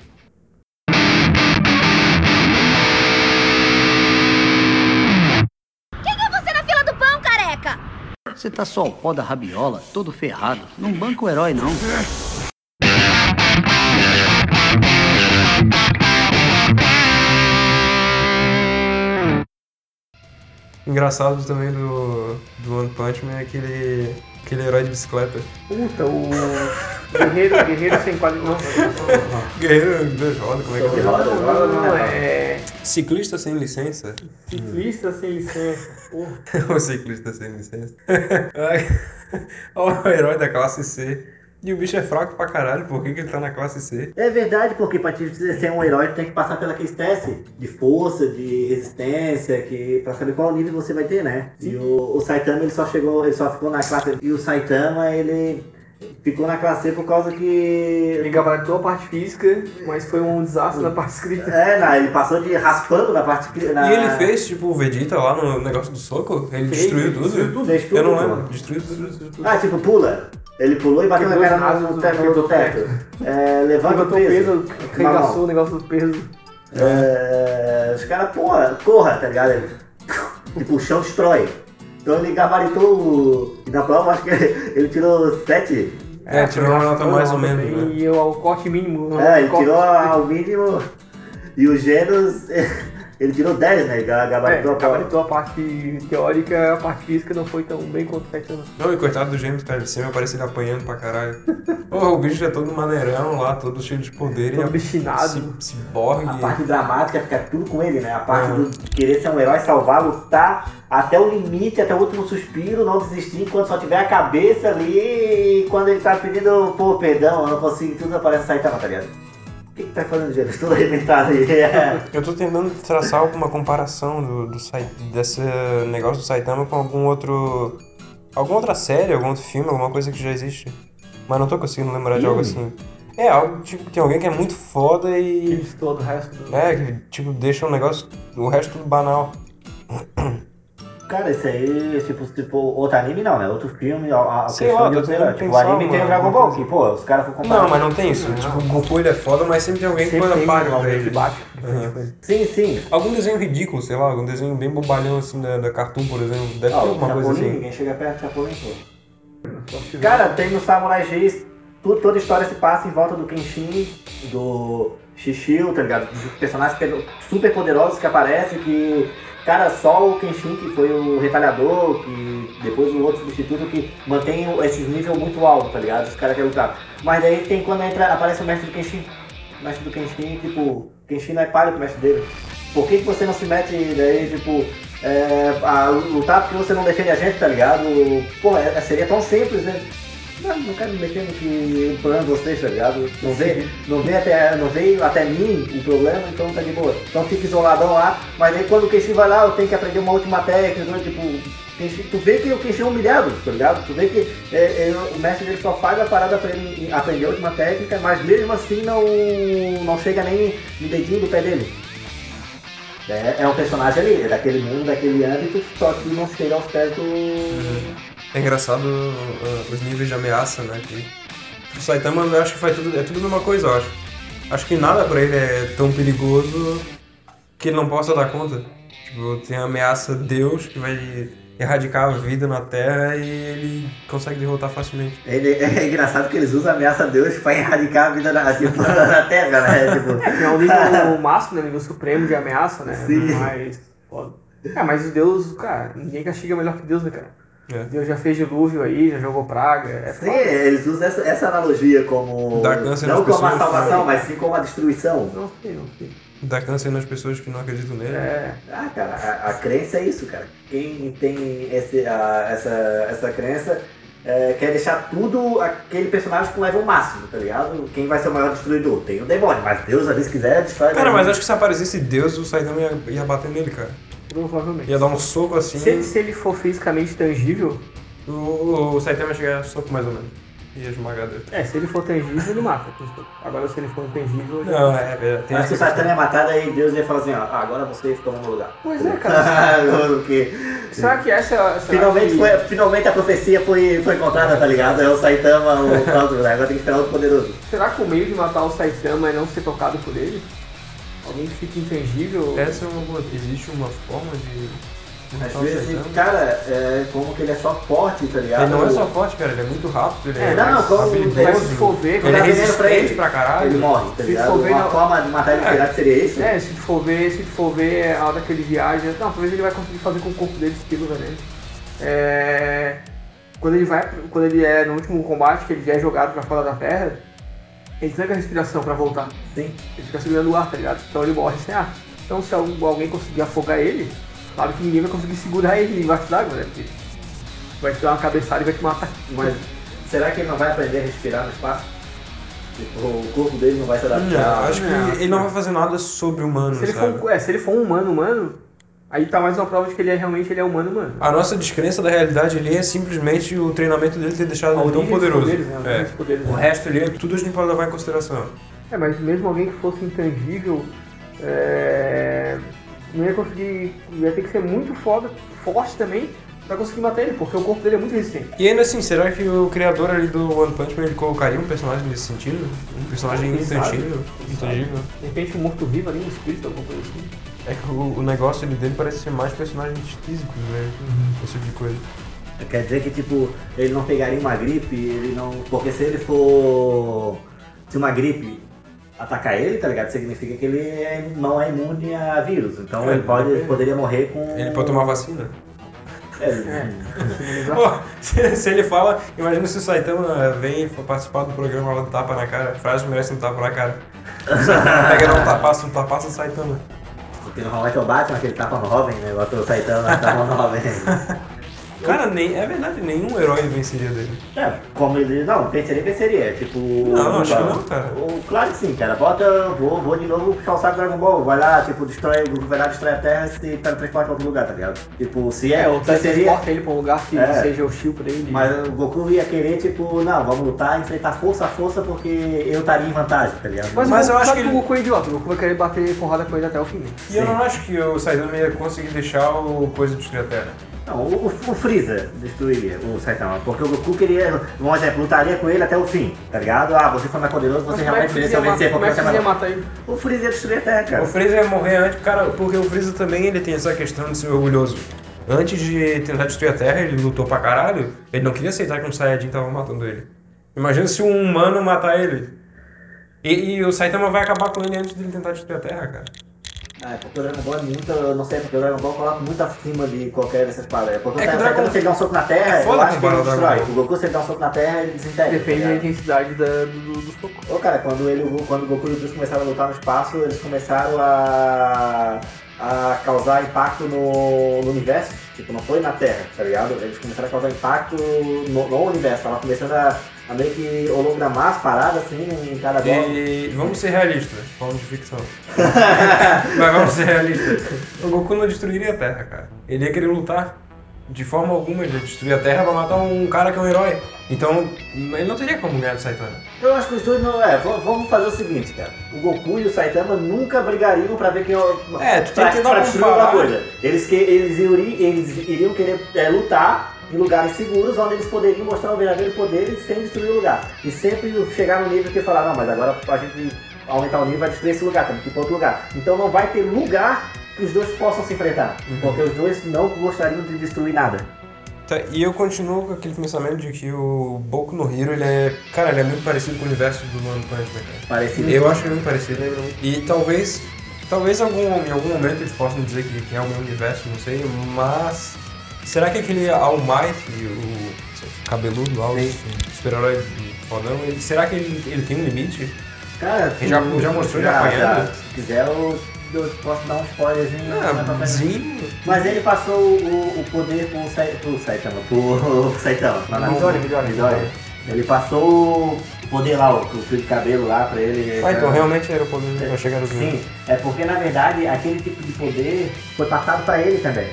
Você tá só o pó da rabiola, todo ferrado. Não banca o herói, não. Engraçado também do, do One Punch Man é aquele, aquele herói de bicicleta. Puta, o guerreiro, guerreiro sem qualidade. Guerreiro de roda, como é que é? Não, não, não, não, é Ciclista sem licença. ciclista sem licença. Porra. o ciclista sem licença. Olha o herói da classe C. E o bicho é fraco pra caralho, por que, que ele tá na classe C? É verdade, porque pra te ser um herói tu tem que passar pela aquele teste de força, de resistência, que pra saber qual nível você vai ter, né? E o, o Saitama ele só chegou, ele só ficou na classe. E o Saitama ele ficou na classe C por causa que. Ele gabaritou a parte física, mas foi um desastre na parte escrita. É, não, ele passou de raspando na parte. cri- Na... E ele fez, tipo, o Vegeta lá no negócio do soco? Ele Fez, destruiu tudo? Destruiu tudo, tudo, Eu não pô. lembro. Destruiu tudo, destruiu tudo. Ah, tipo, pula. Ele pulou e bateu na Quebrou cara no, do- teto. quebrou No o teto. É, levanta o peso. peso, arregaçou o negócio do peso. É, os caras, porra, corra, tá ligado? Ele- Tipo, o chão destrói. Então ele gabaritou o. E na prova acho que ele tirou 7. É, tirou uma nota mais ou menos, né? E o, o corte mínimo. É, ele tirou ao mínimo. E o Genos. ele tirou 10, né? É, Gabaritou a prova. gabaritou a parte teórica, a parte física não foi tão bem quanto o. Não, e coitado do James, cara, ele sempre aparece ele apanhando pra caralho. Porra, o bicho é todo maneirão lá, todo cheio de poder Todo e a- obstinado. se, ciborgue. A parte dramática fica tudo com ele, né? A parte Uhum. do de querer ser um herói, salvar, lutar até o limite, até o último suspiro, não desistir enquanto só tiver a cabeça ali e quando ele tá pedindo, pô, perdão, eu não consigo, tudo aparece Saitama, tá ligado? O que que tá fazendo, gente? Tudo arrebentado aí. Eu tô tentando traçar alguma comparação do, do desse negócio do Saitama com algum outro. alguma outra série, algum outro filme, alguma coisa que já existe. Mas não tô conseguindo lembrar de algo assim. É, algo tipo, tem alguém que é muito foda e. Eles todo o resto do. É, que tipo, deixa um negócio. O resto tudo banal. Cara, esse aí, tipo, tipo, outro anime não, né? Outro filme, a, a Sei questão lá, de tô outro tentando herói. Tipo, o anime tem uma- o Dragon Ball, que, pô, os caras comparar. Não, mas não tem isso. Tipo, o Goku ele é foda, mas sempre tem alguém que Sempre põe tem a palha um pra ele. bate. Uhum. Sim, sim. Algum desenho ridículo, sei lá, algum desenho bem bobalhão assim da, da Cartoon, por exemplo. Deve Ah, ter alguma coisa assim. ninguém chega perto do Chapolin, pô. Cara, tem no Samurai X, tu- toda a história se passa em volta do Kenshin, do Shishio, tá ligado? Dos personagens pe- super poderosos que aparecem, que, cara, só o Kenshin, que foi o retalhador, que depois o outro substituto, que mantém esses níveis muito altos, tá ligado? Os caras querem lutar. Mas daí tem quando entra, aparece o mestre do Kenshin. O mestre do Kenshin, tipo, Kenshin não é palha pro mestre dele. Por que, que você não se mete daí, tipo, é, a lutar porque você não defende a gente, tá ligado? Pô, é- seria tão simples, né? Não, não quero me meter no que o problema de vocês, tá ligado? Não veio, não veio, até, não veio até mim o problema, então tá de boa. Então fica isoladão lá, mas aí quando o Kenshin vai lá, eu tenho que aprender uma última técnica, tipo, tu vê que o Kenshin é humilhado, tá ligado? Tu vê que é, é, o mestre dele só faz a parada pra ele aprender a última técnica, mas mesmo assim não, não chega nem no dedinho do pé dele. É, é um personagem ali, é daquele mundo, daquele âmbito, só que não chega aos pés do. É engraçado uh, os níveis de ameaça, né? Que o Saitama eu acho que faz tudo, é tudo a mesma coisa, eu acho. Acho que nada pra ele é tão perigoso que ele não possa dar conta. Tipo, tem a ameaça Deus que vai erradicar a vida na Terra e ele consegue derrotar facilmente. Ele, é engraçado que eles usam a ameaça a Deus pra erradicar a vida na, tipo, na Terra, né? Tipo, É, que é o nível máximo, né? Nível supremo de ameaça, né? Sim. Mas. Foda. É, mas o Deus, cara, ninguém castiga melhor que Deus, né, cara? É. Deus já fez dilúvio aí, já jogou praga. É sim, foda. eles usam essa, essa analogia como. Dar câncer não nas como a pessoas, salvação, né? mas sim como a destruição. Não sei, não sei. Dá câncer nas pessoas que não acreditam nele. É. Ah, cara, a, a crença é isso, cara. Quem tem esse, a- essa, essa crença é, quer deixar tudo aquele personagem com level máximo, tá ligado? Quem vai ser o maior destruidor? Tem o demônio, mas Deus ali se quiser destrói. Cara, mas acho que se aparecesse Deus, o Saitama ia, ia bater nele, cara. Provavelmente. Ia dar um soco assim. Se ele, se ele for fisicamente tangível, O, o Saitama ia chegar soco mais ou menos. Ia esmagar dele. é, se ele for tangível, ele mata. Agora se ele for intangível, ele... Não, é, é tem Mas se o Satã é matado, aí Deus ia falar assim, ó, ah, agora vocês tomam o lugar. Pois é, cara. Porque Será que essa, finalmente, que... foi, finalmente a profecia foi, foi encontrada, tá ligado? É o Saitama, o pronto, agora tem que esperar outro poderoso. Será que o meio de matar o Saitama é não ser tocado por ele? Alguém que fica intangível? Essa é uma boa. Existe uma forma de. Às vezes, cara, é como que ele é só forte, tá ligado? Ele não é só forte, cara, ele é muito rápido, ele é, É, não, mais como- habilidoso. Mas se for ver, ele quando é vendendo pra resistente ele, pra caralho. Ele morre, tá Se ligado? for ver, Uma não- forma de matar ele pirata seria isso? É, se tu for ver, se tu for ver a hora que ele viaja, não, talvez ele vai conseguir fazer com o corpo dele estilo veneno. É, quando ele vai, quando ele é no último combate que ele já é jogado pra fora da terra, ele tranca a respiração pra voltar. Sim. Ele fica segurando o ar, tá ligado? Então ele morre sem ar. Então se algum- alguém conseguir afogar ele, claro que ninguém vai conseguir segurar ele embaixo d'água, né? Porque vai te dar uma cabeçada e vai te matar. Mas será que ele não vai aprender a respirar no espaço? Tipo, o corpo dele não vai se adaptar? Não, acho que Não. ele não vai fazer nada sobre-humano, se ele, sabe? for, é, se ele for um humano humano, aí tá mais uma prova de que ele é realmente ele é humano humano. A nossa descrença da realidade ali é simplesmente o treinamento dele ter deixado ele tão poderoso. poderes, né? É. poderes, O né? resto ali, é tudo a gente pode levar em consideração. É, mas mesmo alguém que fosse intangível, é, não ia conseguir. ia ter que ser muito foda, forte também, pra conseguir matar ele, porque o corpo dele é muito resistente. E ainda assim, será que o criador ali do One Punch Man ele colocaria um personagem nesse sentido? Um personagem intangível? Intangível? De repente um morto-vivo ali, um espírito, alguma coisa assim. É que o, o negócio ali dele parece ser mais personagens físicos, né? Uhum. Esse tipo de coisa. Quer dizer que, tipo, ele não pegaria uma gripe, ele não... Porque se ele for... Se uma gripe atacar ele, tá ligado? Significa que ele é- não é imune a vírus. Então É, ele pode, ele- poderia morrer com. Ele pode tomar vacina. É, Pô, se, se ele fala, imagina se o Saitama vem participar do programa lá do tapa na cara. Frase merece um tapa na cara. O Saitama pega não um tapaço, um tapaço Saitama. Porque normalmente é o Batman que ele tapa no Robin, né? Bota o Saitama tapa no Robin. Cara, nem, é verdade, nenhum herói venceria dele. É, como ele. Não, venceria, venceria. Tipo. Não, acho que não, cara. O, claro que sim, cara. Bota. Vou, vou de novo puxar o saco do Dragon Ball. Vai lá, tipo, destrói. O vai lá, destrói a Terra e teletransporta pra outro lugar, tá ligado? Tipo, se é. É, ou seria. ele pra um lugar que É. seja hostil pra ele. Mas o Goku ia querer, tipo, não, vamos lutar, enfrentar força a força porque eu estaria em vantagem, tá ligado? Mas, Mas o eu acho que que o Goku é idiota. O Goku vai querer bater porrada com ele até o fim. E eu não acho que o Saitama ia conseguir deixar o coisa destruir a Terra. Não, o, o- Freeza destruiria o Saitama, porque o Goku queria, um exemplo, lutaria com ele até o fim, tá ligado? Ah, você foi mais poderoso, você realmente mereceu vencer matar- porque você é matar ele? O Freeza ia destruir a Terra, cara. O Freeza ia morrer antes, cara, porque o Freeza também ele tem essa questão de ser orgulhoso. Antes de tentar destruir a Terra, ele lutou pra caralho. Ele não queria aceitar que um Saiyajin tava matando ele. Imagina se um humano matar ele. E, e o Saitama vai acabar com ele antes de ele tentar destruir a Terra, cara. É porque o Dragon Ball é muito, eu não sei, porque o Dragon Ball coloca muito acima de qualquer dessas paradas. Porque É o que o Saitama, Dragon- se ele dá um soco na Terra, É eu acho que ele não destrói. O Ball. Goku, se ele dá um soco na Terra, ele desintegra. Depende tá da intensidade da, do, do soco. Ô, cara, quando, ele, quando o Goku e o Bills começaram a lutar no espaço, eles começaram a, a causar impacto no, no universo. Tipo, não foi na Terra, tá ligado? Eles começaram a causar impacto no, no universo. Tava começando a, a meio que hologramar as paradas, assim, em cada bola. E vamos ser realistas, falando de ficção. Mas vamos ser realistas. O Goku não destruiria a Terra, cara. Ele ia querer lutar. De forma alguma, ele ia destruir a Terra pra matar um cara que é um herói. Então, ele não teria como ganhar do Saitama. Eu acho que os dois não. É, vamos fazer o seguinte, cara. O Goku e o Saitama nunca brigariam pra ver quem. É, tu tem pra, que pra dar destruir um alguma coisa. Eles, que, eles, iri- eles iriam querer é, lutar em lugares seguros onde eles poderiam mostrar o verdadeiro poder sem destruir o lugar. E sempre chegar no nível que falar, não, mas agora pra gente aumentar o nível vai destruir esse lugar, temos que ir pra outro lugar. Então não vai ter lugar que os dois possam se enfrentar. Uhum. Porque os dois não gostariam de destruir nada. Tá, e eu continuo com aquele pensamento de que o Boku no Hero, ele é. Cara, ele é muito parecido com o universo do One Punch Man. Parecido. Eu acho ele muito parecido. E talvez. Talvez algum, em algum momento eles possam dizer que, que é o meu universo, não sei, mas. Será que aquele All Might, o cabeludo lá, o Sim. super-herói fodão, ele, será que ele, ele tem um limite? Cara, Ele já- já mostrou ele apanhando? Se quiser, eu, eu posso dar um spoilerzinho. pra Ah, zinho. Mas ele passou o, o poder pro, pro Saitama, pro Saitama. Midori, Midori. Midori. Ele passou o poder lá, o, o fio de cabelo lá pra ele. Ah, então realmente era o poder eu achei que era o Sim, é porque na verdade aquele tipo de poder foi passado pra ele também.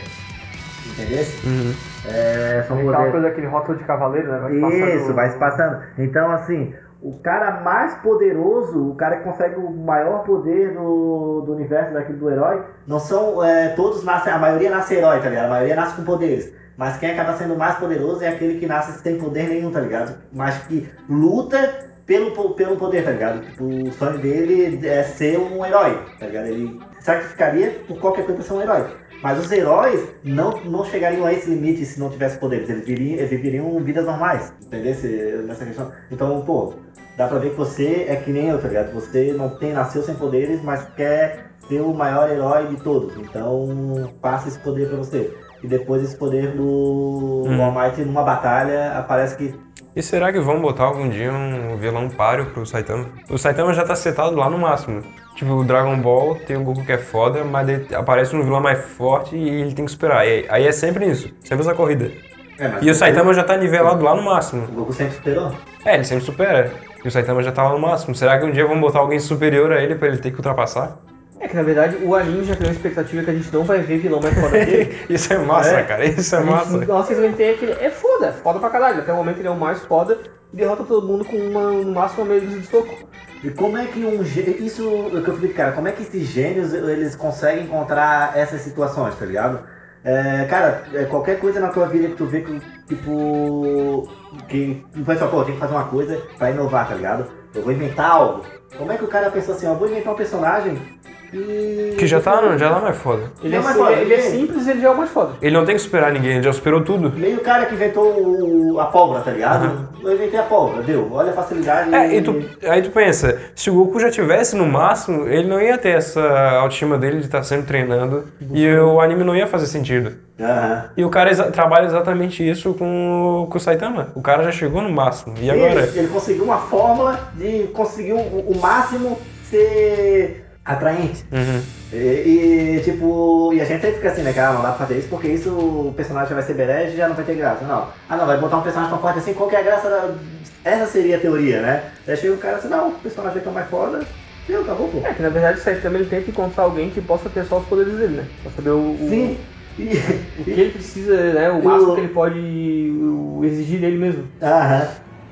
Entendeu? Uhum. É, são poderes. coisa daquele rótulo de cavaleiro, né? Vai Isso, passando- vai se passando. Então, assim, o cara mais poderoso, o cara que consegue o maior poder do, do universo daquele do herói, não são. é, todos nascem, a maioria nasce herói, tá ligado? A maioria nasce com poderes. Mas quem acaba sendo mais poderoso é aquele que nasce sem poder nenhum, tá ligado? Mas que luta pelo, pelo poder, tá ligado? Tipo, o sonho dele é ser um herói, tá ligado? Ele sacrificaria por qualquer coisa ser um herói. Mas os heróis não, não chegariam a esse limite se não tivesse poderes. Eles viveriam, eles viveriam vidas normais, entendeu? Nessa questão. Então, pô, dá pra ver que você é que nem eu, tá ligado? Você não tem, nasceu sem poderes, mas quer ser o maior herói de todos. Então, passa esse poder pra você. E depois esse poder do Hum. All Might numa batalha aparece que E será que vão botar algum dia um vilão páreo pro Saitama? O Saitama já tá setado lá no máximo. Tipo, o Dragon Ball tem um Goku que é foda, mas ele aparece um vilão mais forte e ele tem que superar. E aí é sempre isso, sempre essa corrida. É, E o Saitama já tá nivelado lá no máximo. O Goku sempre superou. É, ele sempre supera. E o Saitama já tá lá no máximo. Será que um dia vão botar alguém superior a ele pra ele ter que ultrapassar? É que na verdade o anime já criou uma expectativa que a gente não vai ver vilão mais foda que ele. Isso é massa, É. cara. Isso é A gente- massa. Nossa sensação que tem é que ele é foda, foda pra caralho. Até o momento ele é o mais foda e derrota todo mundo com uma, no máximo uma meia de soco. E como é que um isso é que eu falei, cara, como é que esses gênios eles conseguem encontrar essas situações, tá ligado? É, cara, é, qualquer coisa na tua vida que tu vê que, tipo, que o pessoal, pô, tem que fazer uma coisa pra inovar, tá ligado? Eu vou inventar algo. Como é que o cara pensou assim, ó, vou inventar um personagem E. Que já tá, já tá mais foda. Ele é, Não, mas ele, é ele- simples ele já é o mais foda. Ele não tem que superar ninguém, ele já superou tudo. Meio o cara que inventou o- a pólvora, tá ligado? Eu inventei a pólvora, deu. Olha a facilidade. É, e tu, aí tu pensa, se o Goku já tivesse no máximo, ele não ia ter essa autoestima dele de estar sempre treinando e o anime não ia fazer sentido. Aham. E o cara exa- trabalha exatamente isso com, o- com o Saitama. O cara já chegou no máximo. E agora? Ele, ele conseguiu uma fórmula de conseguir o, o máximo ser atraente. Uhum. E, e, tipo, e a gente sempre fica assim, né? Que ah, não dá pra fazer isso porque isso o personagem vai ser berege e já não vai ter graça. Não. Ah não, vai botar um personagem tão forte assim, qual que é a graça da. Essa seria a teoria, né? Aí chega o cara assim, não, o personagem é o mais foda. Deu, acabou, pô. É, que na verdade o Saitama ele tenta encontrar alguém que possa ter só os poderes dele, né? Pra saber o, o, Sim. E, o que ele precisa, né? O máximo que ele pode o, exigir dele mesmo. Aham.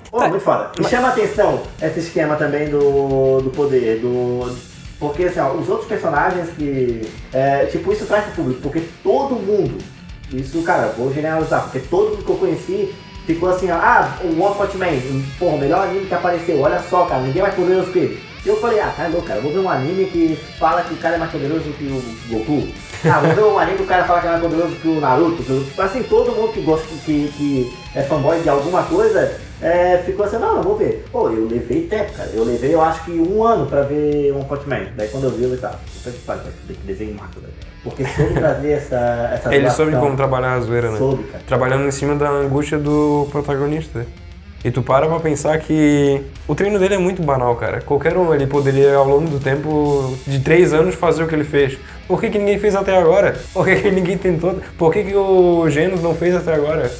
Pô, muito foda. E chama atenção esse esquema também do, do poder, do. Porque assim, ó, os outros personagens que. é, tipo, isso traz pro público, porque todo mundo. Isso, cara, vou generalizar, porque todo mundo que eu conheci ficou assim, ó, ah, o One Punch Man, porra, o melhor anime que apareceu, olha só, cara, ninguém mais poderoso que ele. Eu falei, ah, tá louco, cara, vou ver um anime que fala que o cara é mais poderoso que o Goku. Ah, vou ver um anime que o cara fala que é mais poderoso que o Naruto. que o- Assim, todo mundo que gosta, que, que é fanboy de alguma coisa, é, ficou assim, não, não vou ver. Pô, eu levei tempo, cara. Eu levei, eu acho que um ano pra ver um Punch Man. Daí quando eu vi, eu falei, tá, puta que pariu, que desenho mato, velho. Porque soube trazer essa, essa Ele soube como trabalhar a zoeira, né? Soube, cara. Trabalhando em cima da angústia do protagonista. E tu para pra pensar que o treino dele é muito banal, cara. Qualquer um ele poderia, ao longo do tempo de três anos, fazer o que ele fez. Por que, que ninguém fez até agora? Por que, que ninguém tentou? Por que, que o Genos não fez até agora?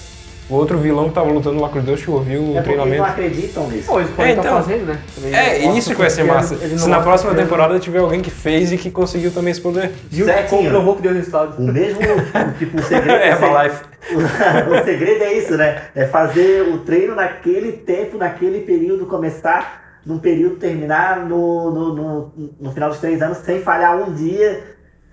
O outro vilão que tava lutando lá com os dois que ouviu o É porque eles não treinamento. acreditam nisso. Pô, eles podem É, estar então. fazendo, né? É, isso que vai ser massa. ele- ele Se na próxima ele- temporada tiver alguém que fez e que conseguiu também esse poder. Viu? Certinho. Comprovou que deu resultado. O mesmo, tipo, o segredo... É, o pra segredo- life. o segredo é isso, né? É fazer o treino naquele tempo, naquele período, começar num período, terminar no, no, no, no final dos três anos, sem falhar um dia,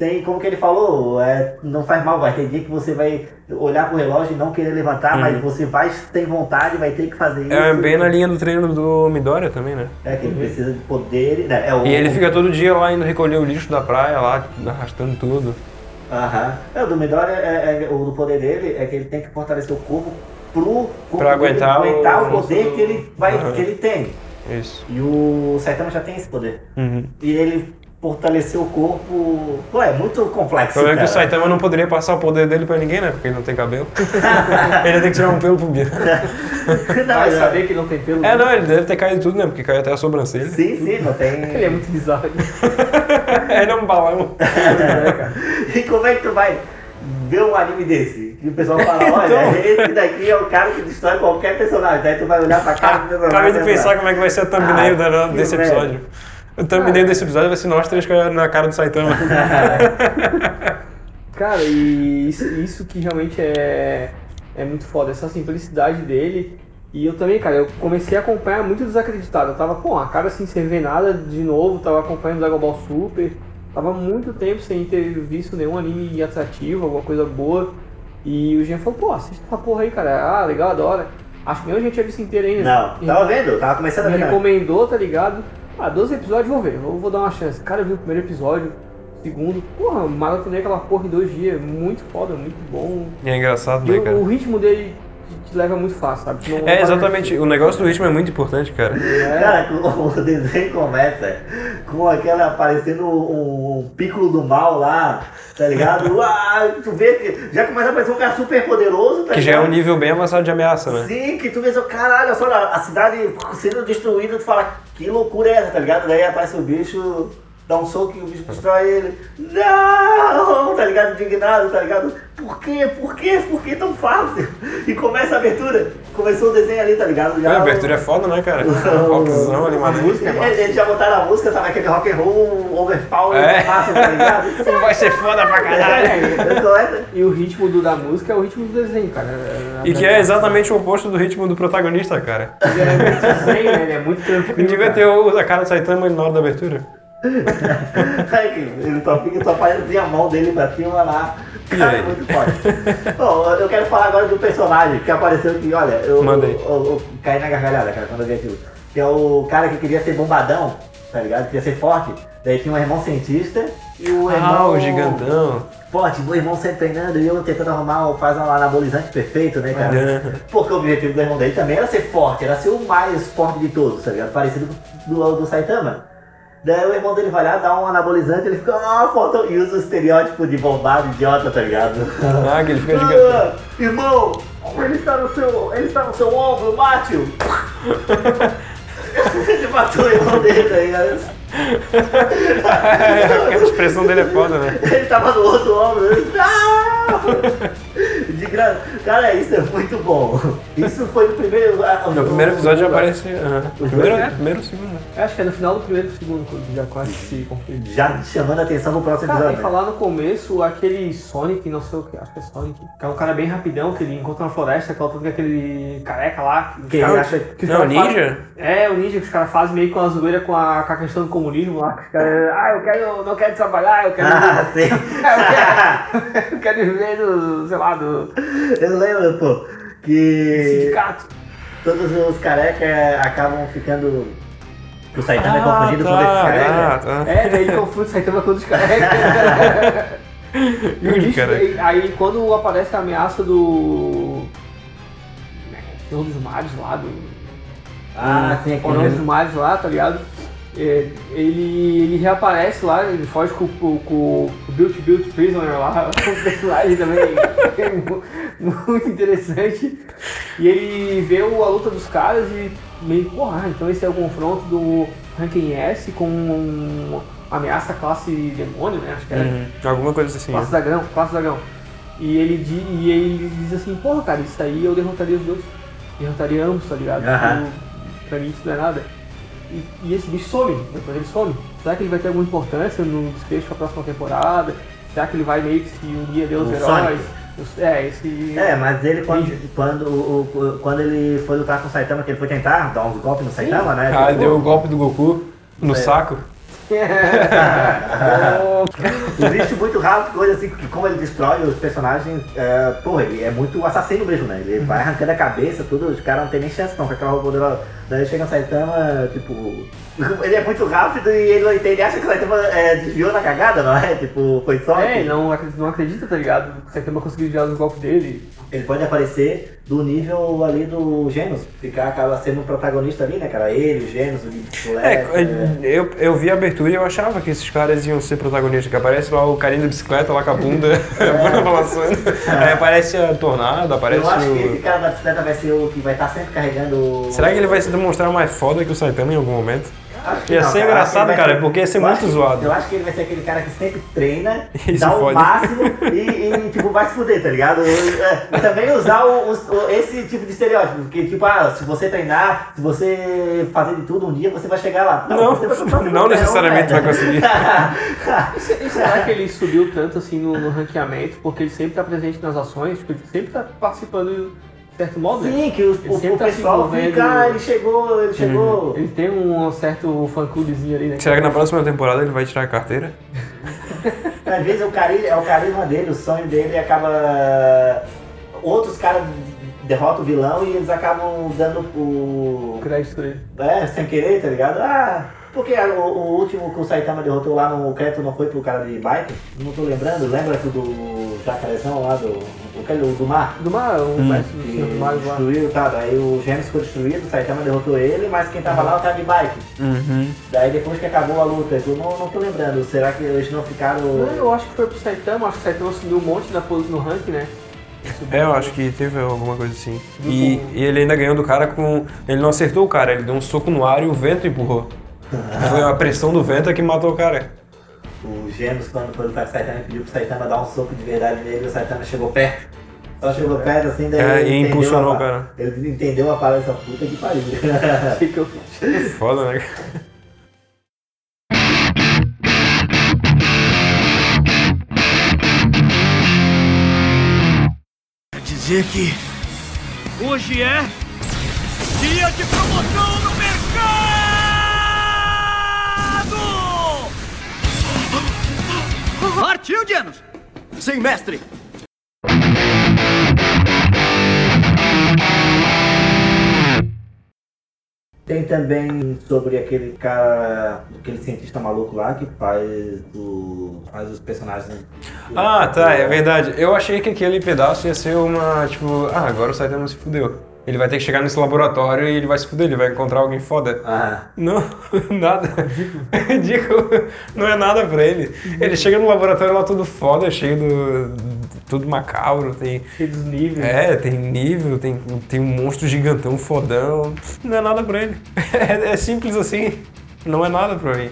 sem, como que ele falou, é, não faz mal, vai ter dia que você vai olhar pro relógio e não querer levantar, mas você vai ter vontade, vai ter que fazer isso. Uhum. É bem na linha do treino do Midoriya também, né? É que ele precisa de poder, né? É o, E ele fica todo dia lá indo recolher o lixo da praia, lá arrastando tudo. Aham. É, o do Midori, é, é- o do poder dele é que ele tem que fortalecer o corpo pro corpo aguentar o- aguentar o poder que ele, vai, que ele tem. Isso. E o Saitama já tem esse poder. Uhum. E ele fortaleceu o corpo. Pô, é muito complexo. é que o. Saitama não poderia passar o poder dele pra ninguém, né? Porque ele não tem cabelo. ele ia ter que tirar um pelo pro Bia. não, Vai é- saber que não tem pelo. É, não, ele deve ter caído tudo, né? Porque caiu até a sobrancelha. Sim, sim, não tem. Ele é muito bizarro. ele é um balão. e como é que tu vai ver um anime desse? E o pessoal fala, olha, Então. esse daqui é o cara que destrói qualquer personagem. Daí tu vai olhar pra cara do personagem. Acabei de pensar como é que vai ser a thumbnail Ah, desse episódio. O thumbnail desse episódio vai ser nós três na cara do Saitama. Cara, e isso, isso que realmente é, é muito foda, essa simplicidade dele. E eu também, cara, eu comecei a acompanhar muito desacreditado. Eu tava, pô, a cara sem sem ver nada de novo, tava acompanhando Dragon Ball Super. Tava muito tempo sem ter visto nenhum anime atrativo, alguma coisa boa. E o Jean falou, pô, assista essa porra aí, cara. Ah, legal, adora. Acho que nem a gente tinha visto inteiro ainda. Não, tava vendo, tava começando a ver. recomendou, tá ligado? Ah, 12 episódios, vou ver, vou, vou dar uma chance. Cara, eu vi o primeiro episódio, o segundo, porra, maratonei aquela porra em dois dias, muito foda, muito bom. E é engraçado, né, o, cara? o ritmo dele leva muito fácil, sabe? Tu não- É, exatamente. O negócio do ritmo é muito importante, cara. É, Cara, o o desenho começa com aquela aparecendo um, um piccolo do mal lá, tá ligado? Ah, tu vê que já começa a aparecer um cara super poderoso, tá Que já é ligado? um nível bem avançado de ameaça, né? Sim, que tu vê, caralho, olha só, a cidade sendo destruída, tu fala, que loucura é essa, tá ligado? Daí aparece o bicho, dá um soco e o bicho destrói ele. Não, tá ligado? Indignado, tá ligado? Por quê? Por quê? Por que tão fácil? E começa a abertura. Começou o desenho ali, tá ligado? Já a o- abertura é foda, né, cara? Rockzão ali, mano. Eles eles já botaram a música, sabe? Aquele rock and roll overpower É. fácil, tá ligado? Vai ser foda pra caralho. É, começa- E o ritmo do, da música é o ritmo do desenho, cara. É- E que é exatamente o oposto do ritmo do protagonista, cara. Ele é muito zen, né? Ele é muito tranquilo. Não devia cara. ter o, a cara do Saitama na hora da abertura. Ele só fica, só faz assim a mão dele pra cima lá. Cara, muito forte. Bom, eu quero falar agora do personagem que apareceu aqui, olha, eu, aí. eu, eu caí na gargalhada, cara, quando eu vi aquilo. Que é o cara que queria ser bombadão. tá ligado? Queria ser forte. Daí tinha um irmão cientista e o irmão. Ah, o gigantão. Forte, o irmão sempre treinando e eu tentando arrumar, faz um anabolizante perfeito, né, cara? É. Porque o objetivo do irmão dele também era ser forte, era ser o mais forte de todos, tá ligado? Parecido do, do Saitama. Daí o irmão dele vai lá, dá um anabolizante, ele fica, ah, faltou, e usa o estereótipo de bombado idiota, tá ligado? Ah, que ele fica gigantão. Ah, irmão, ele está no seu. ele está no seu ombro, mate-o! ele matou o irmão dele, tá ligado? A expressão dele é foda, né? Ele tava no outro ombro. ele, "Não!" De gra... Cara, isso é muito bom. Isso foi no primeiro. ah, No primeiro episódio já aparece. aham. Primeiro é, primeiro segundo. né? Eu acho que é no final do primeiro e do segundo, quando já quase se confirma. Já chamando a atenção pro próximo Cara, e episódio. falar no começo, aquele Sonic, não sei o que, acho que é Sonic, que é um cara bem rapidão, que ele encontra na floresta, que é aquele careca lá. que Quem caras- acha- que Não, caras fazem- ninja? É, o ninja que os caras fazem meio com a zoeira com a, com a questão do comunismo lá. Que os caras, ah, eu quero, não quero trabalhar, eu quero. Ah, sim. eu, quero eu quero viver do, sei lá, do Eu lembro, pô, que sindicato. todos os carecas acabam ficando. O Saitama é Ah, confundido com tá, esses carecas. tá, tá. É, daí confunde Saitama com os carecas. E o bicho, aí, aí quando aparece a ameaça do. Senhor dos Mares lá, do. Ah, sim, aquele Coronel dos. Mares lá, tá ligado? É, ele, ele reaparece lá, ele foge com, com, com o Built Built Prisoner lá, um personagem também mu- muito interessante. E ele vê o- a luta dos caras e meio, porra, então esse é o confronto do Ranking S com uma ameaça classe demônio, né? Acho que era. Uhum. Alguma coisa assim. Classe Dragão, Classe Dragão. E ele, e ele diz assim, porra, cara, isso aí eu derrotaria os dois. Derrotaria ambos, tá ligado? Tipo, pra mim isso não é nada. E, e esse bicho some, depois ele some. Será que ele vai ter alguma importância no desfecho pra próxima temporada? Será que ele vai meio que se unir a Deus heróis? Os- É, esse. É, mas ele quando, quando, o- o- quando ele foi lutar com o Saitama, que ele foi tentar dar uns golpes no Saitama, né? Ah, tipo, deu o golpe do Goku no É. saco. O bicho muito rápido, coisa assim, que como ele destrói os personagens, é, porra, ele é muito assassino mesmo, né? Ele vai arrancando a cabeça, tudo, os caras não tem nem chance não com aquela roupa dela. Daí chega o Saitama, tipo. Ele é muito rápido e ele não entende, acha que o Saitama é, desviou na cagada, não é? Tipo, foi só. É, ele não acredita, não acredita, tá ligado? O Saitama conseguiu desviar os golpes dele. Ele pode aparecer do nível ali do Genos, ficar acaba sendo o protagonista ali, né, cara? Ele, o Genos, o É, Gibsolete. eu, eu vi a abertura e eu achava que esses caras iam ser protagonistas, que aparece lá o carinha da bicicleta lá com a bunda balançando. Aí aparece a tornado, aparece Eu acho que esse o. cara da bicicleta vai ser o que vai estar sempre carregando. o- Será que ele vai se demonstrar mais foda que o Saitama em algum momento? Ia não, ser cara. engraçado, cara, ser- porque ia ser muito acho zoado. Eu acho que ele vai ser aquele cara que sempre treina, E dá se o fode. máximo e, e, tipo, vai se fuder, tá ligado? É, E também usar o- o- esse tipo de estereótipo, porque tipo, ah, se você treinar, se você fazer de tudo um dia, você vai chegar lá. Não, sendo não um necessariamente vai conseguir. E será que ele subiu tanto assim no, no ranqueamento porque ele sempre tá presente nas ações? Tipo, ele sempre tá participando de certo modo, né? Sim, que os- Ele o, sempre o tá pessoal fica, ah, ele chegou, ele chegou. Ele tem um certo fã-clubezinho ali, né? Será que na próxima temporada ele vai tirar a carteira? Às vezes é o, cari é o carisma dele, o sonho dele acaba. Outros caras derrotam o vilão e eles acabam dando o. crédito dele. É, sem querer, tá ligado? Ah, porque a- o, o último que o Saitama derrotou lá no crédito não foi pro cara de bike? Não tô lembrando, lembra que o do jacarezão lá do. O que do mar? Do mar, um Hum. mestre do do Mar lá. destruiu, tá? Daí o Gêmeos ficou destruído, o Saitama derrotou ele, mas quem tava lá é o cara de bike. Uhum. Daí depois que acabou a luta, eu não, não tô lembrando, será que eles não ficaram. Não, eu acho que foi pro Saitama, acho que o Saitama subiu um monte na pose no ranking, né? É, eu acho que teve alguma coisa assim. E, e ele ainda ganhou do cara com. Ele não acertou o cara, ele deu um soco no ar e o vento empurrou. Foi a pressão do vento que matou o cara. O Gêmeos, quando foi lutar com o Saitama, pediu pro Saitama dar um soco de verdade nele e o Saitama chegou perto. Só chegou perto assim, daí É, ele e entendeu impulsionou o cara. Ele entendeu a parada dessa puta que pariu. O que que eu fiz? Foda, né? Dizer que Hoje é dia de promoção Partiu, Dianos! Sim, mestre! Tem também sobre aquele cara, aquele cientista maluco lá que faz, o, faz os personagens. Ah, tá, é verdade. Eu achei que aquele pedaço ia ser uma, tipo, ah, agora o Saitama se fudeu. Ele vai ter que chegar nesse laboratório e ele vai se fuder, ele vai encontrar alguém foda. Ah, Não, nada. Ridículo. Não é nada pra ele. Ele chega no laboratório lá tudo foda, cheio do. tudo macabro, tem. Cheio dos níveis. É, tem nível, tem, tem um monstro gigantão fodão. Não é nada pra ele. É, é simples assim. Não é nada pra mim.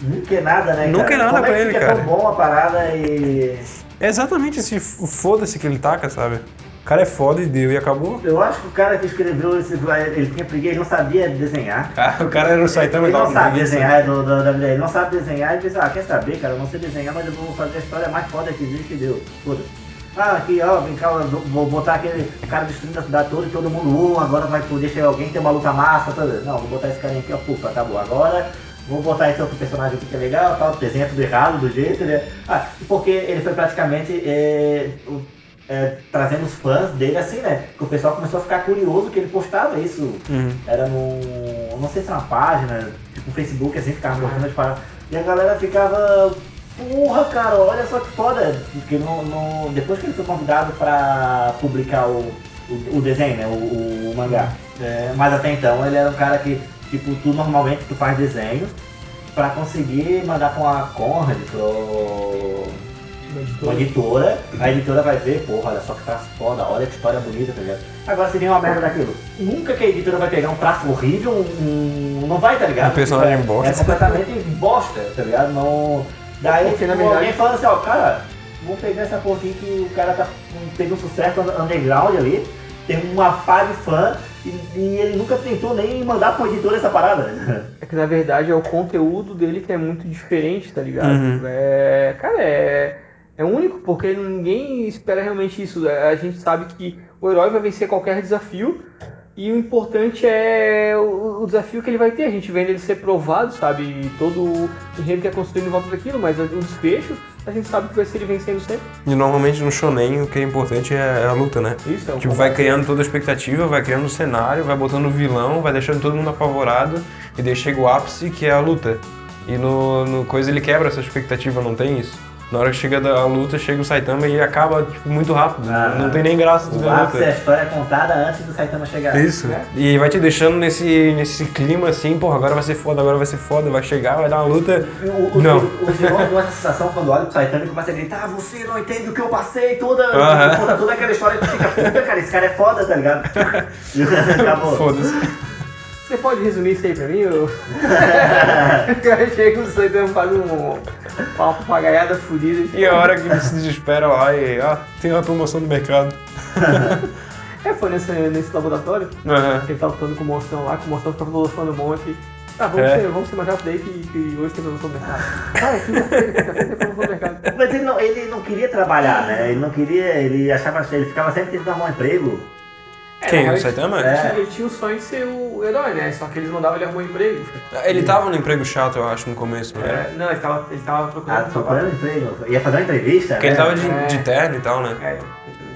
nunca é nada, né? Nunca cara? é nada Como pra é que ele, fica cara. tão bom a parada e. É exatamente esse foda-se que ele taca, sabe? O cara é foda e deu e acabou. Eu acho que o cara que escreveu esse. Ele tinha preguiça, ele não sabia desenhar. Ah, o cara era o Saitama e Ele tava não sabe desenhar do, do, da ele não sabe desenhar e disse, ah, quer saber, cara, eu não sei desenhar, mas eu vou fazer a história mais foda que existe e deu. Foda-se. Ah, aqui, ó, vem cá, vou botar aquele cara destruindo a cidade toda e todo mundo, uh, agora vai poder chegar alguém ter uma luta massa, toda. Não, vou botar esse carinha aqui, ó, pufa, acabou. Agora vou botar esse outro personagem aqui que é legal, tal, desenha tudo errado, do jeito, né? Ah, porque ele foi praticamente é, o- é, trazendo os fãs dele assim, né? Que o pessoal começou a ficar curioso que ele postava isso Uhum. era no. não sei se era uma página, tipo no Facebook assim, ficava postando as paradas. E a galera ficava. Porra, cara, olha só que foda. Porque no, no- depois que ele foi convidado pra publicar o, o, o desenho, né? O, o- mangá. É, mas até então ele era um cara que, tipo, tu normalmente tu faz desenhos pra conseguir mandar com a Conrad pro uma editora, a editora vai ver, porra, olha só que traço foda, olha que história bonita, tá ligado? Agora seria uma merda daquilo. Nunca que a editora vai pegar um traço horrível, um, um- não vai, tá ligado? Um personagem é, bosta. É completamente bosta, tá ligado? Não. Daí Porque, na tipo, verdade- alguém fala assim, ó, cara, vamos pegar essa porra aqui que o cara tá, teve um sucesso underground ali, tem uma pá de fã, e, e ele nunca tentou nem mandar pra editora essa parada. É que na verdade é o conteúdo dele que é muito diferente, tá ligado? Uhum. É, cara, é, é único porque ninguém espera realmente isso. A gente sabe que o herói vai vencer qualquer desafio e o importante é o, o desafio que ele vai ter. A gente vendo ele ser provado, sabe? E todo o enredo que é construído em volta daquilo, mas o desfecho a gente sabe que vai ser ele vencendo sempre. E normalmente no shonen o que é importante é a luta, né? Isso é o Tipo, vai criando toda a expectativa, vai criando o cenário, vai botando o vilão, vai deixando todo mundo apavorado e daí chega o ápice que é a luta. E no, no coisa ele quebra essa expectativa, não tem isso. Na hora que chega da- a luta, chega o Saitama e acaba tipo, muito rápido. Ah, não tem nem graça de ver a é a luta. história contada antes do Saitama chegar. Isso. né? E vai te deixando nesse, nesse clima assim, porra, agora vai ser foda, agora vai ser foda, vai chegar, vai dar uma luta. O, o, Não. o, o vilão deu essa sensação quando olha pro Saitama e começa a gritar, ah, você não entende o que eu passei, toda, Aham. toda, toda aquela história que fica puta, cara, esse cara é foda, tá ligado? Acabou. Foda-se. Você pode resumir isso aí pra mim? Eu... eu chego no Saitama faz um, uma papagaiada fodida. E a hora que ele se desespera lá e, ah, tem uma promoção no mercado. É, foi nesse, nesse laboratório. Aham. Ele tava lutando com o monstrão lá, que o monstrão ficava filosofando um monte. Ah, vamos, É. ser, vamos ser mais rápido aí que, que hoje tem promoção no mercado. Ah, é quinta-feira, quinta-feira tem promoção no mercado. Mas ele não, ele não queria trabalhar, né? Ele não queria, ele achava, ele ficava sempre tentando arrumar um emprego. É, Quem? O Saitama? Ele, É. tinha- ele tinha o sonho de ser o herói, né? Só que eles mandavam ele arrumar um emprego. Ele tava no emprego chato, eu acho, no começo, não era? É, não, ele tava, ele tava procurando Ah, procurando emprego. Ia fazer uma entrevista, Porque ele né? tava de, É. de terno e tal, né? É,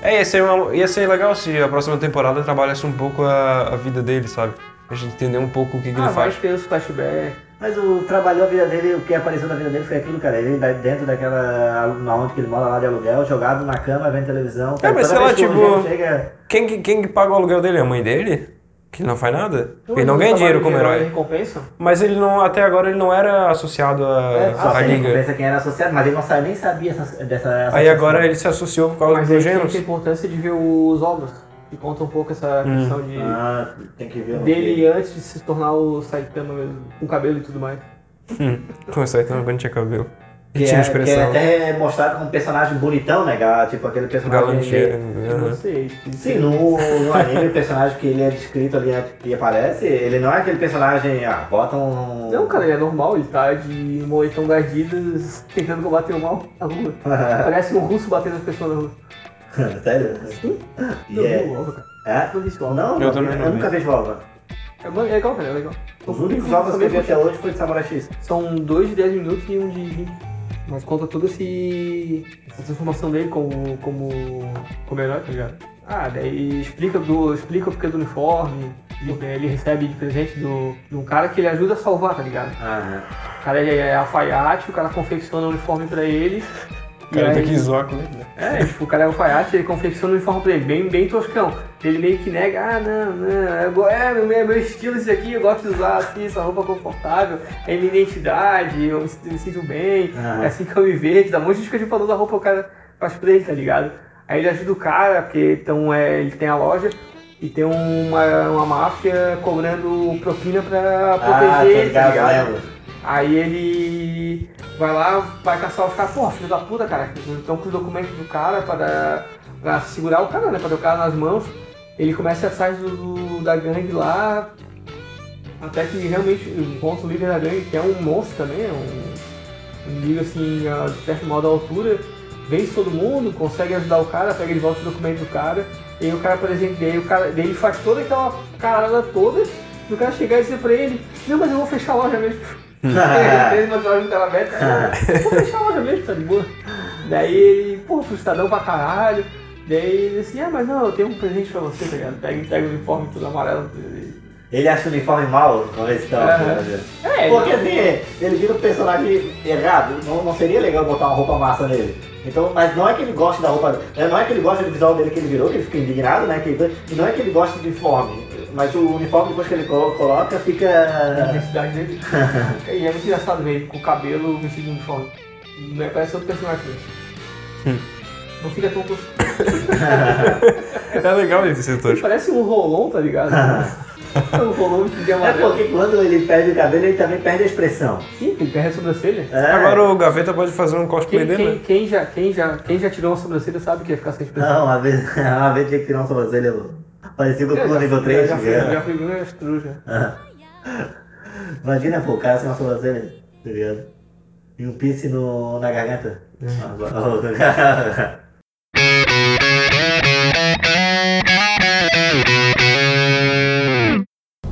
É, ia ser, uma- ia ser legal se a próxima temporada trabalhasse um pouco a, a vida dele, sabe? A gente entender um pouco o que, que ah, ele vai faz. ter os flashbacks. Mas o trabalhou a vida dele, o que apareceu na vida dele foi aquilo, cara. Ele dentro daquela. na onde que ele mora lá de aluguel, jogado na cama, vendo televisão. É, mas sei lá, que tipo- Chega, Quem, que- quem que paga o aluguel dele? É a mãe dele? Que ele não faz nada? ele não ganha dinheiro como herói. recompensa? Mas ele não, até agora ele não era associado a, É, à liga. pensa quem era associado, mas ele não sabe, nem sabia essa, dessa. Aí agora ele se associou por causa Mas dos aí tem gêneros. a importância de ver os ovos, que conta um pouco essa Hum. questão de... Ah, tem que ver. dele antes de se tornar o Saitama mesmo, com cabelo e tudo mais. Hum, com o Saitama quando tinha cabelo. Que tinha é, que é expressão. até mostrado como um personagem bonitão, né? Tipo aquele personagem. Galanteiro. Aham. sei. Sim, no, no anime, o personagem que ele é descrito ali que aparece, ele não é aquele personagem, ah, bota um. Não, cara, ele é normal, ele tá de moletom da Adidas tentando combater o mal na rua. Parece um russo batendo as pessoas na rua. Sério? Sim. E Eu vi é- o Alva, cara. É? Eu vi esse. Não, Eu não, também não eu vi. nunca vejo Volva. É, bom- é legal, cara, é legal. Os únicos jogos que eu vi até hoje foi de Samurai X. São dois de 10 minutos e um de 20. Mas conta toda esse, essa transformação dele como, como, como herói, tá ligado? Ah, daí explica, do, explica o porquê do uniforme, Ele, ele recebe de presente do, de um cara que ele ajuda a salvar, tá ligado? Aham. O cara é, alfaiate, o cara confecciona um uniforme pra ele. O cara tem aí- que zoar com ele, né? É, tipo, o cara é alfaiate, ele confecciona um uniforme pra ele, bem, bem toscão. Ele meio que nega, ah, não, não, go- é meu, meu estilo esse aqui, eu gosto de usar assim, essa roupa confortável, é minha identidade, eu me, sinto- me sinto bem, é assim que eu me vejo, dá um monte de desculpa falando da roupa o cara faz pra ele, tá ligado? Aí ele ajuda o cara, porque então, é, ele tem a loja e tem uma, uma máfia cobrando propina pra Ah, proteger ele, tá ligado, ligado? Aí ele vai lá, vai caçar os caras, pô, filho da puta, cara, estão com os documentos do cara para, pra segurar o cara, né? Pra ter o cara nas mãos. Ele começa a do, do- da gangue lá, até que realmente encontra o líder da gangue, que é um monstro também, é um, um líder assim, de certo modo à altura, vence todo mundo, consegue ajudar o cara, pega de volta o documento do cara, e aí o cara, por exemplo, daí o cara, ele faz toda aquela carada toda, e o cara chegar e dizer pra ele, não, mas eu vou fechar a loja mesmo. fez uma loja de tela aberta, "Ah, vou fechar a loja mesmo, tá de boa. Daí ele, pô, frustradão pra caralho. Daí ele assim, ah, mas não, eu tenho um presente pra você, tá ligado? Pega, pega o uniforme tudo amarelo. Ele acha o uniforme mal, se tá. Aham. É, Porque não- assim, ele vira um personagem errado, não, não seria legal botar uma roupa massa nele. Então, mas não é que ele goste da roupa, né, não é que ele gosta do visual dele que ele virou, que ele fica indignado, né? Que e não é que ele gosta do uniforme, mas o uniforme depois que ele colo- coloca a fica. identidade dele. e é muito engraçado ver ele com o cabelo vestido de uniforme. Não é, parece outro personagem mesmo. Não fica tão tosco. É legal esse setor. Ele parece um Rolon, tá ligado? um Rolon de É amarelo. porque quando ele perde o cabelo, ele também perde a expressão. Sim, ele perde a sobrancelha. É. Agora o Gaveta pode fazer um cosplay Quem, dele, quem, né? quem já, quem, já, quem já tirou uma sobrancelha sabe que ia ficar sem expressão. Não, uma vez, uma vez tinha que tirar um sobrancelha parecido com Eu o já, nível eu 3. já, fui, né? já fui bem estruja. Ah. Imagina, pô, o cara sem uma sobrancelha, tá ligado? E um no, na garganta. Ah,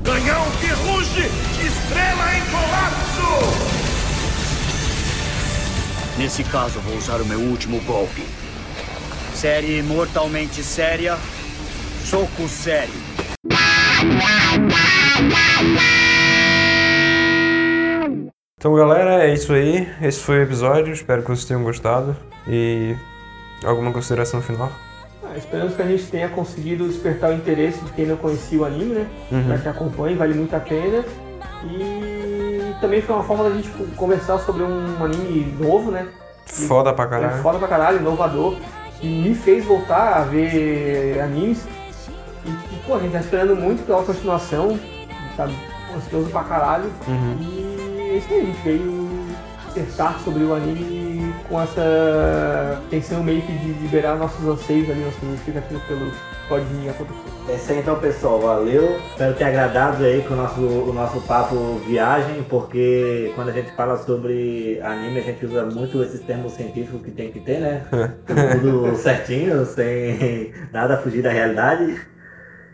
Canhão que ruge, estrela em colapso! Nesse caso, vou usar o meu último golpe. Série mortalmente séria. Soco sério. Então, galera, é isso aí. Esse foi o episódio. Espero que vocês tenham gostado. E alguma consideração final? Ah, esperamos que a gente tenha conseguido despertar o interesse de quem não conhecia o anime, né? Uhum. Pra que acompanhe, vale muito a pena. E também foi uma forma da gente conversar sobre um anime novo, né? Foda pra É caralho. foda pra caralho, inovador. E me fez voltar a ver animes. E, e, pô, a gente tá esperando muito pela continuação. Sabe? Ansioso pra caralho. Uhum. E é isso aí, a gente veio dissertar sobre o anime com essa intenção meio que de liberar nossos anseios ali, nossa justificativa pelo pode acontecer. É isso aí então pessoal, valeu. Espero ter agradado aí com o nosso, o nosso papo viagem, porque quando a gente fala sobre anime a gente usa muito esses termos científicos que tem que ter, né? Tudo certinho, sem nada fugir da realidade.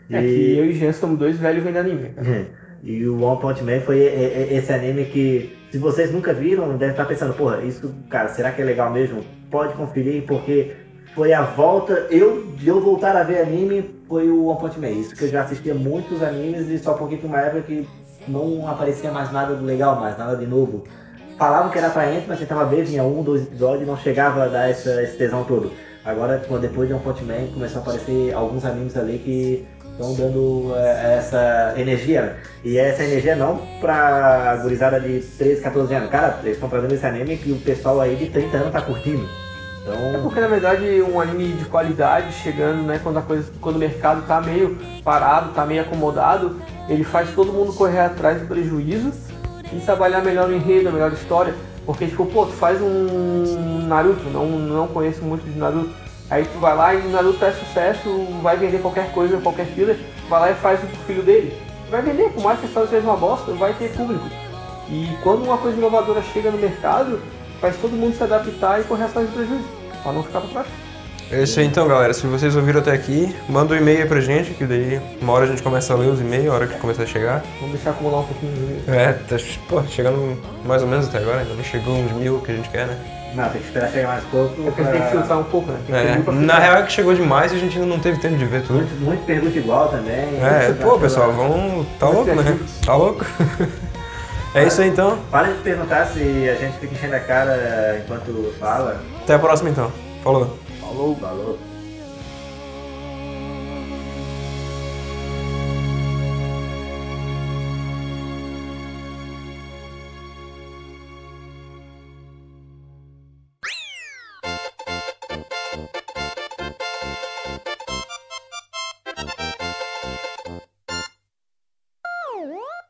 É que eu e Jean somos dois velhos vendo anime. cara. E o One Punch Man foi e- e- esse anime que, se vocês nunca viram, devem estar pensando, porra, isso, cara, será que é legal mesmo? Pode conferir, porque foi a volta, eu, de eu voltar a ver anime, foi o One Punch Man. Isso que eu já assistia muitos animes e só porque tinha uma época que não aparecia mais nada de legal, mais nada de novo. Falavam que era atraente, mas tentava ver, vinha um, dois episódios e não chegava a dar essa, esse tesão todo. Agora, depois de One Punch Man, começou a aparecer alguns animes ali que estão dando é, essa energia. né? E essa energia não pra gurizada de 13, 14 anos. Cara, eles estão trazendo esse anime que o pessoal aí de 30 anos tá curtindo. É Então, porque na verdade um anime de qualidade chegando, né, quando a coisa, quando o mercado tá meio parado, tá meio acomodado, ele faz todo mundo correr atrás do prejuízo e trabalhar melhor o enredo, a melhor história. Porque tipo, pô, tu faz um Naruto, não, não conheço muito de Naruto. Aí tu vai lá e Naruto é sucesso, vai vender qualquer coisa, qualquer filler, vai lá e faz pro filho dele. Vai vender, por mais que a história seja uma bosta, vai ter público. E quando uma coisa inovadora chega no mercado, faz todo mundo se adaptar e correr atrás do prejuízo, pra não ficar pra trás. É isso aí então, galera. Se vocês ouviram até aqui, manda um e-mail aí pra gente, que daí uma hora a gente começa a ler os e-mails, a hora que começar a chegar. Vamos deixar acumular um pouquinho de É, tá, pô, chegando mais ou menos até agora, ainda não chegou uns mil que a gente quer, né? Não, tem que esperar chegar mais pouco. Porque tem que filtrar um pouco, né? Tem que ter É, pra na real é que chegou demais e a gente ainda não teve tempo de ver tudo. Muito, muito pergunta igual também. É, pô, pra- pessoal, vamos. Tá louco, né? Tá louco? É isso aí então. Para de perguntar se a gente fica enchendo a cara enquanto fala. Até a próxima então. Falou. Falou, falou.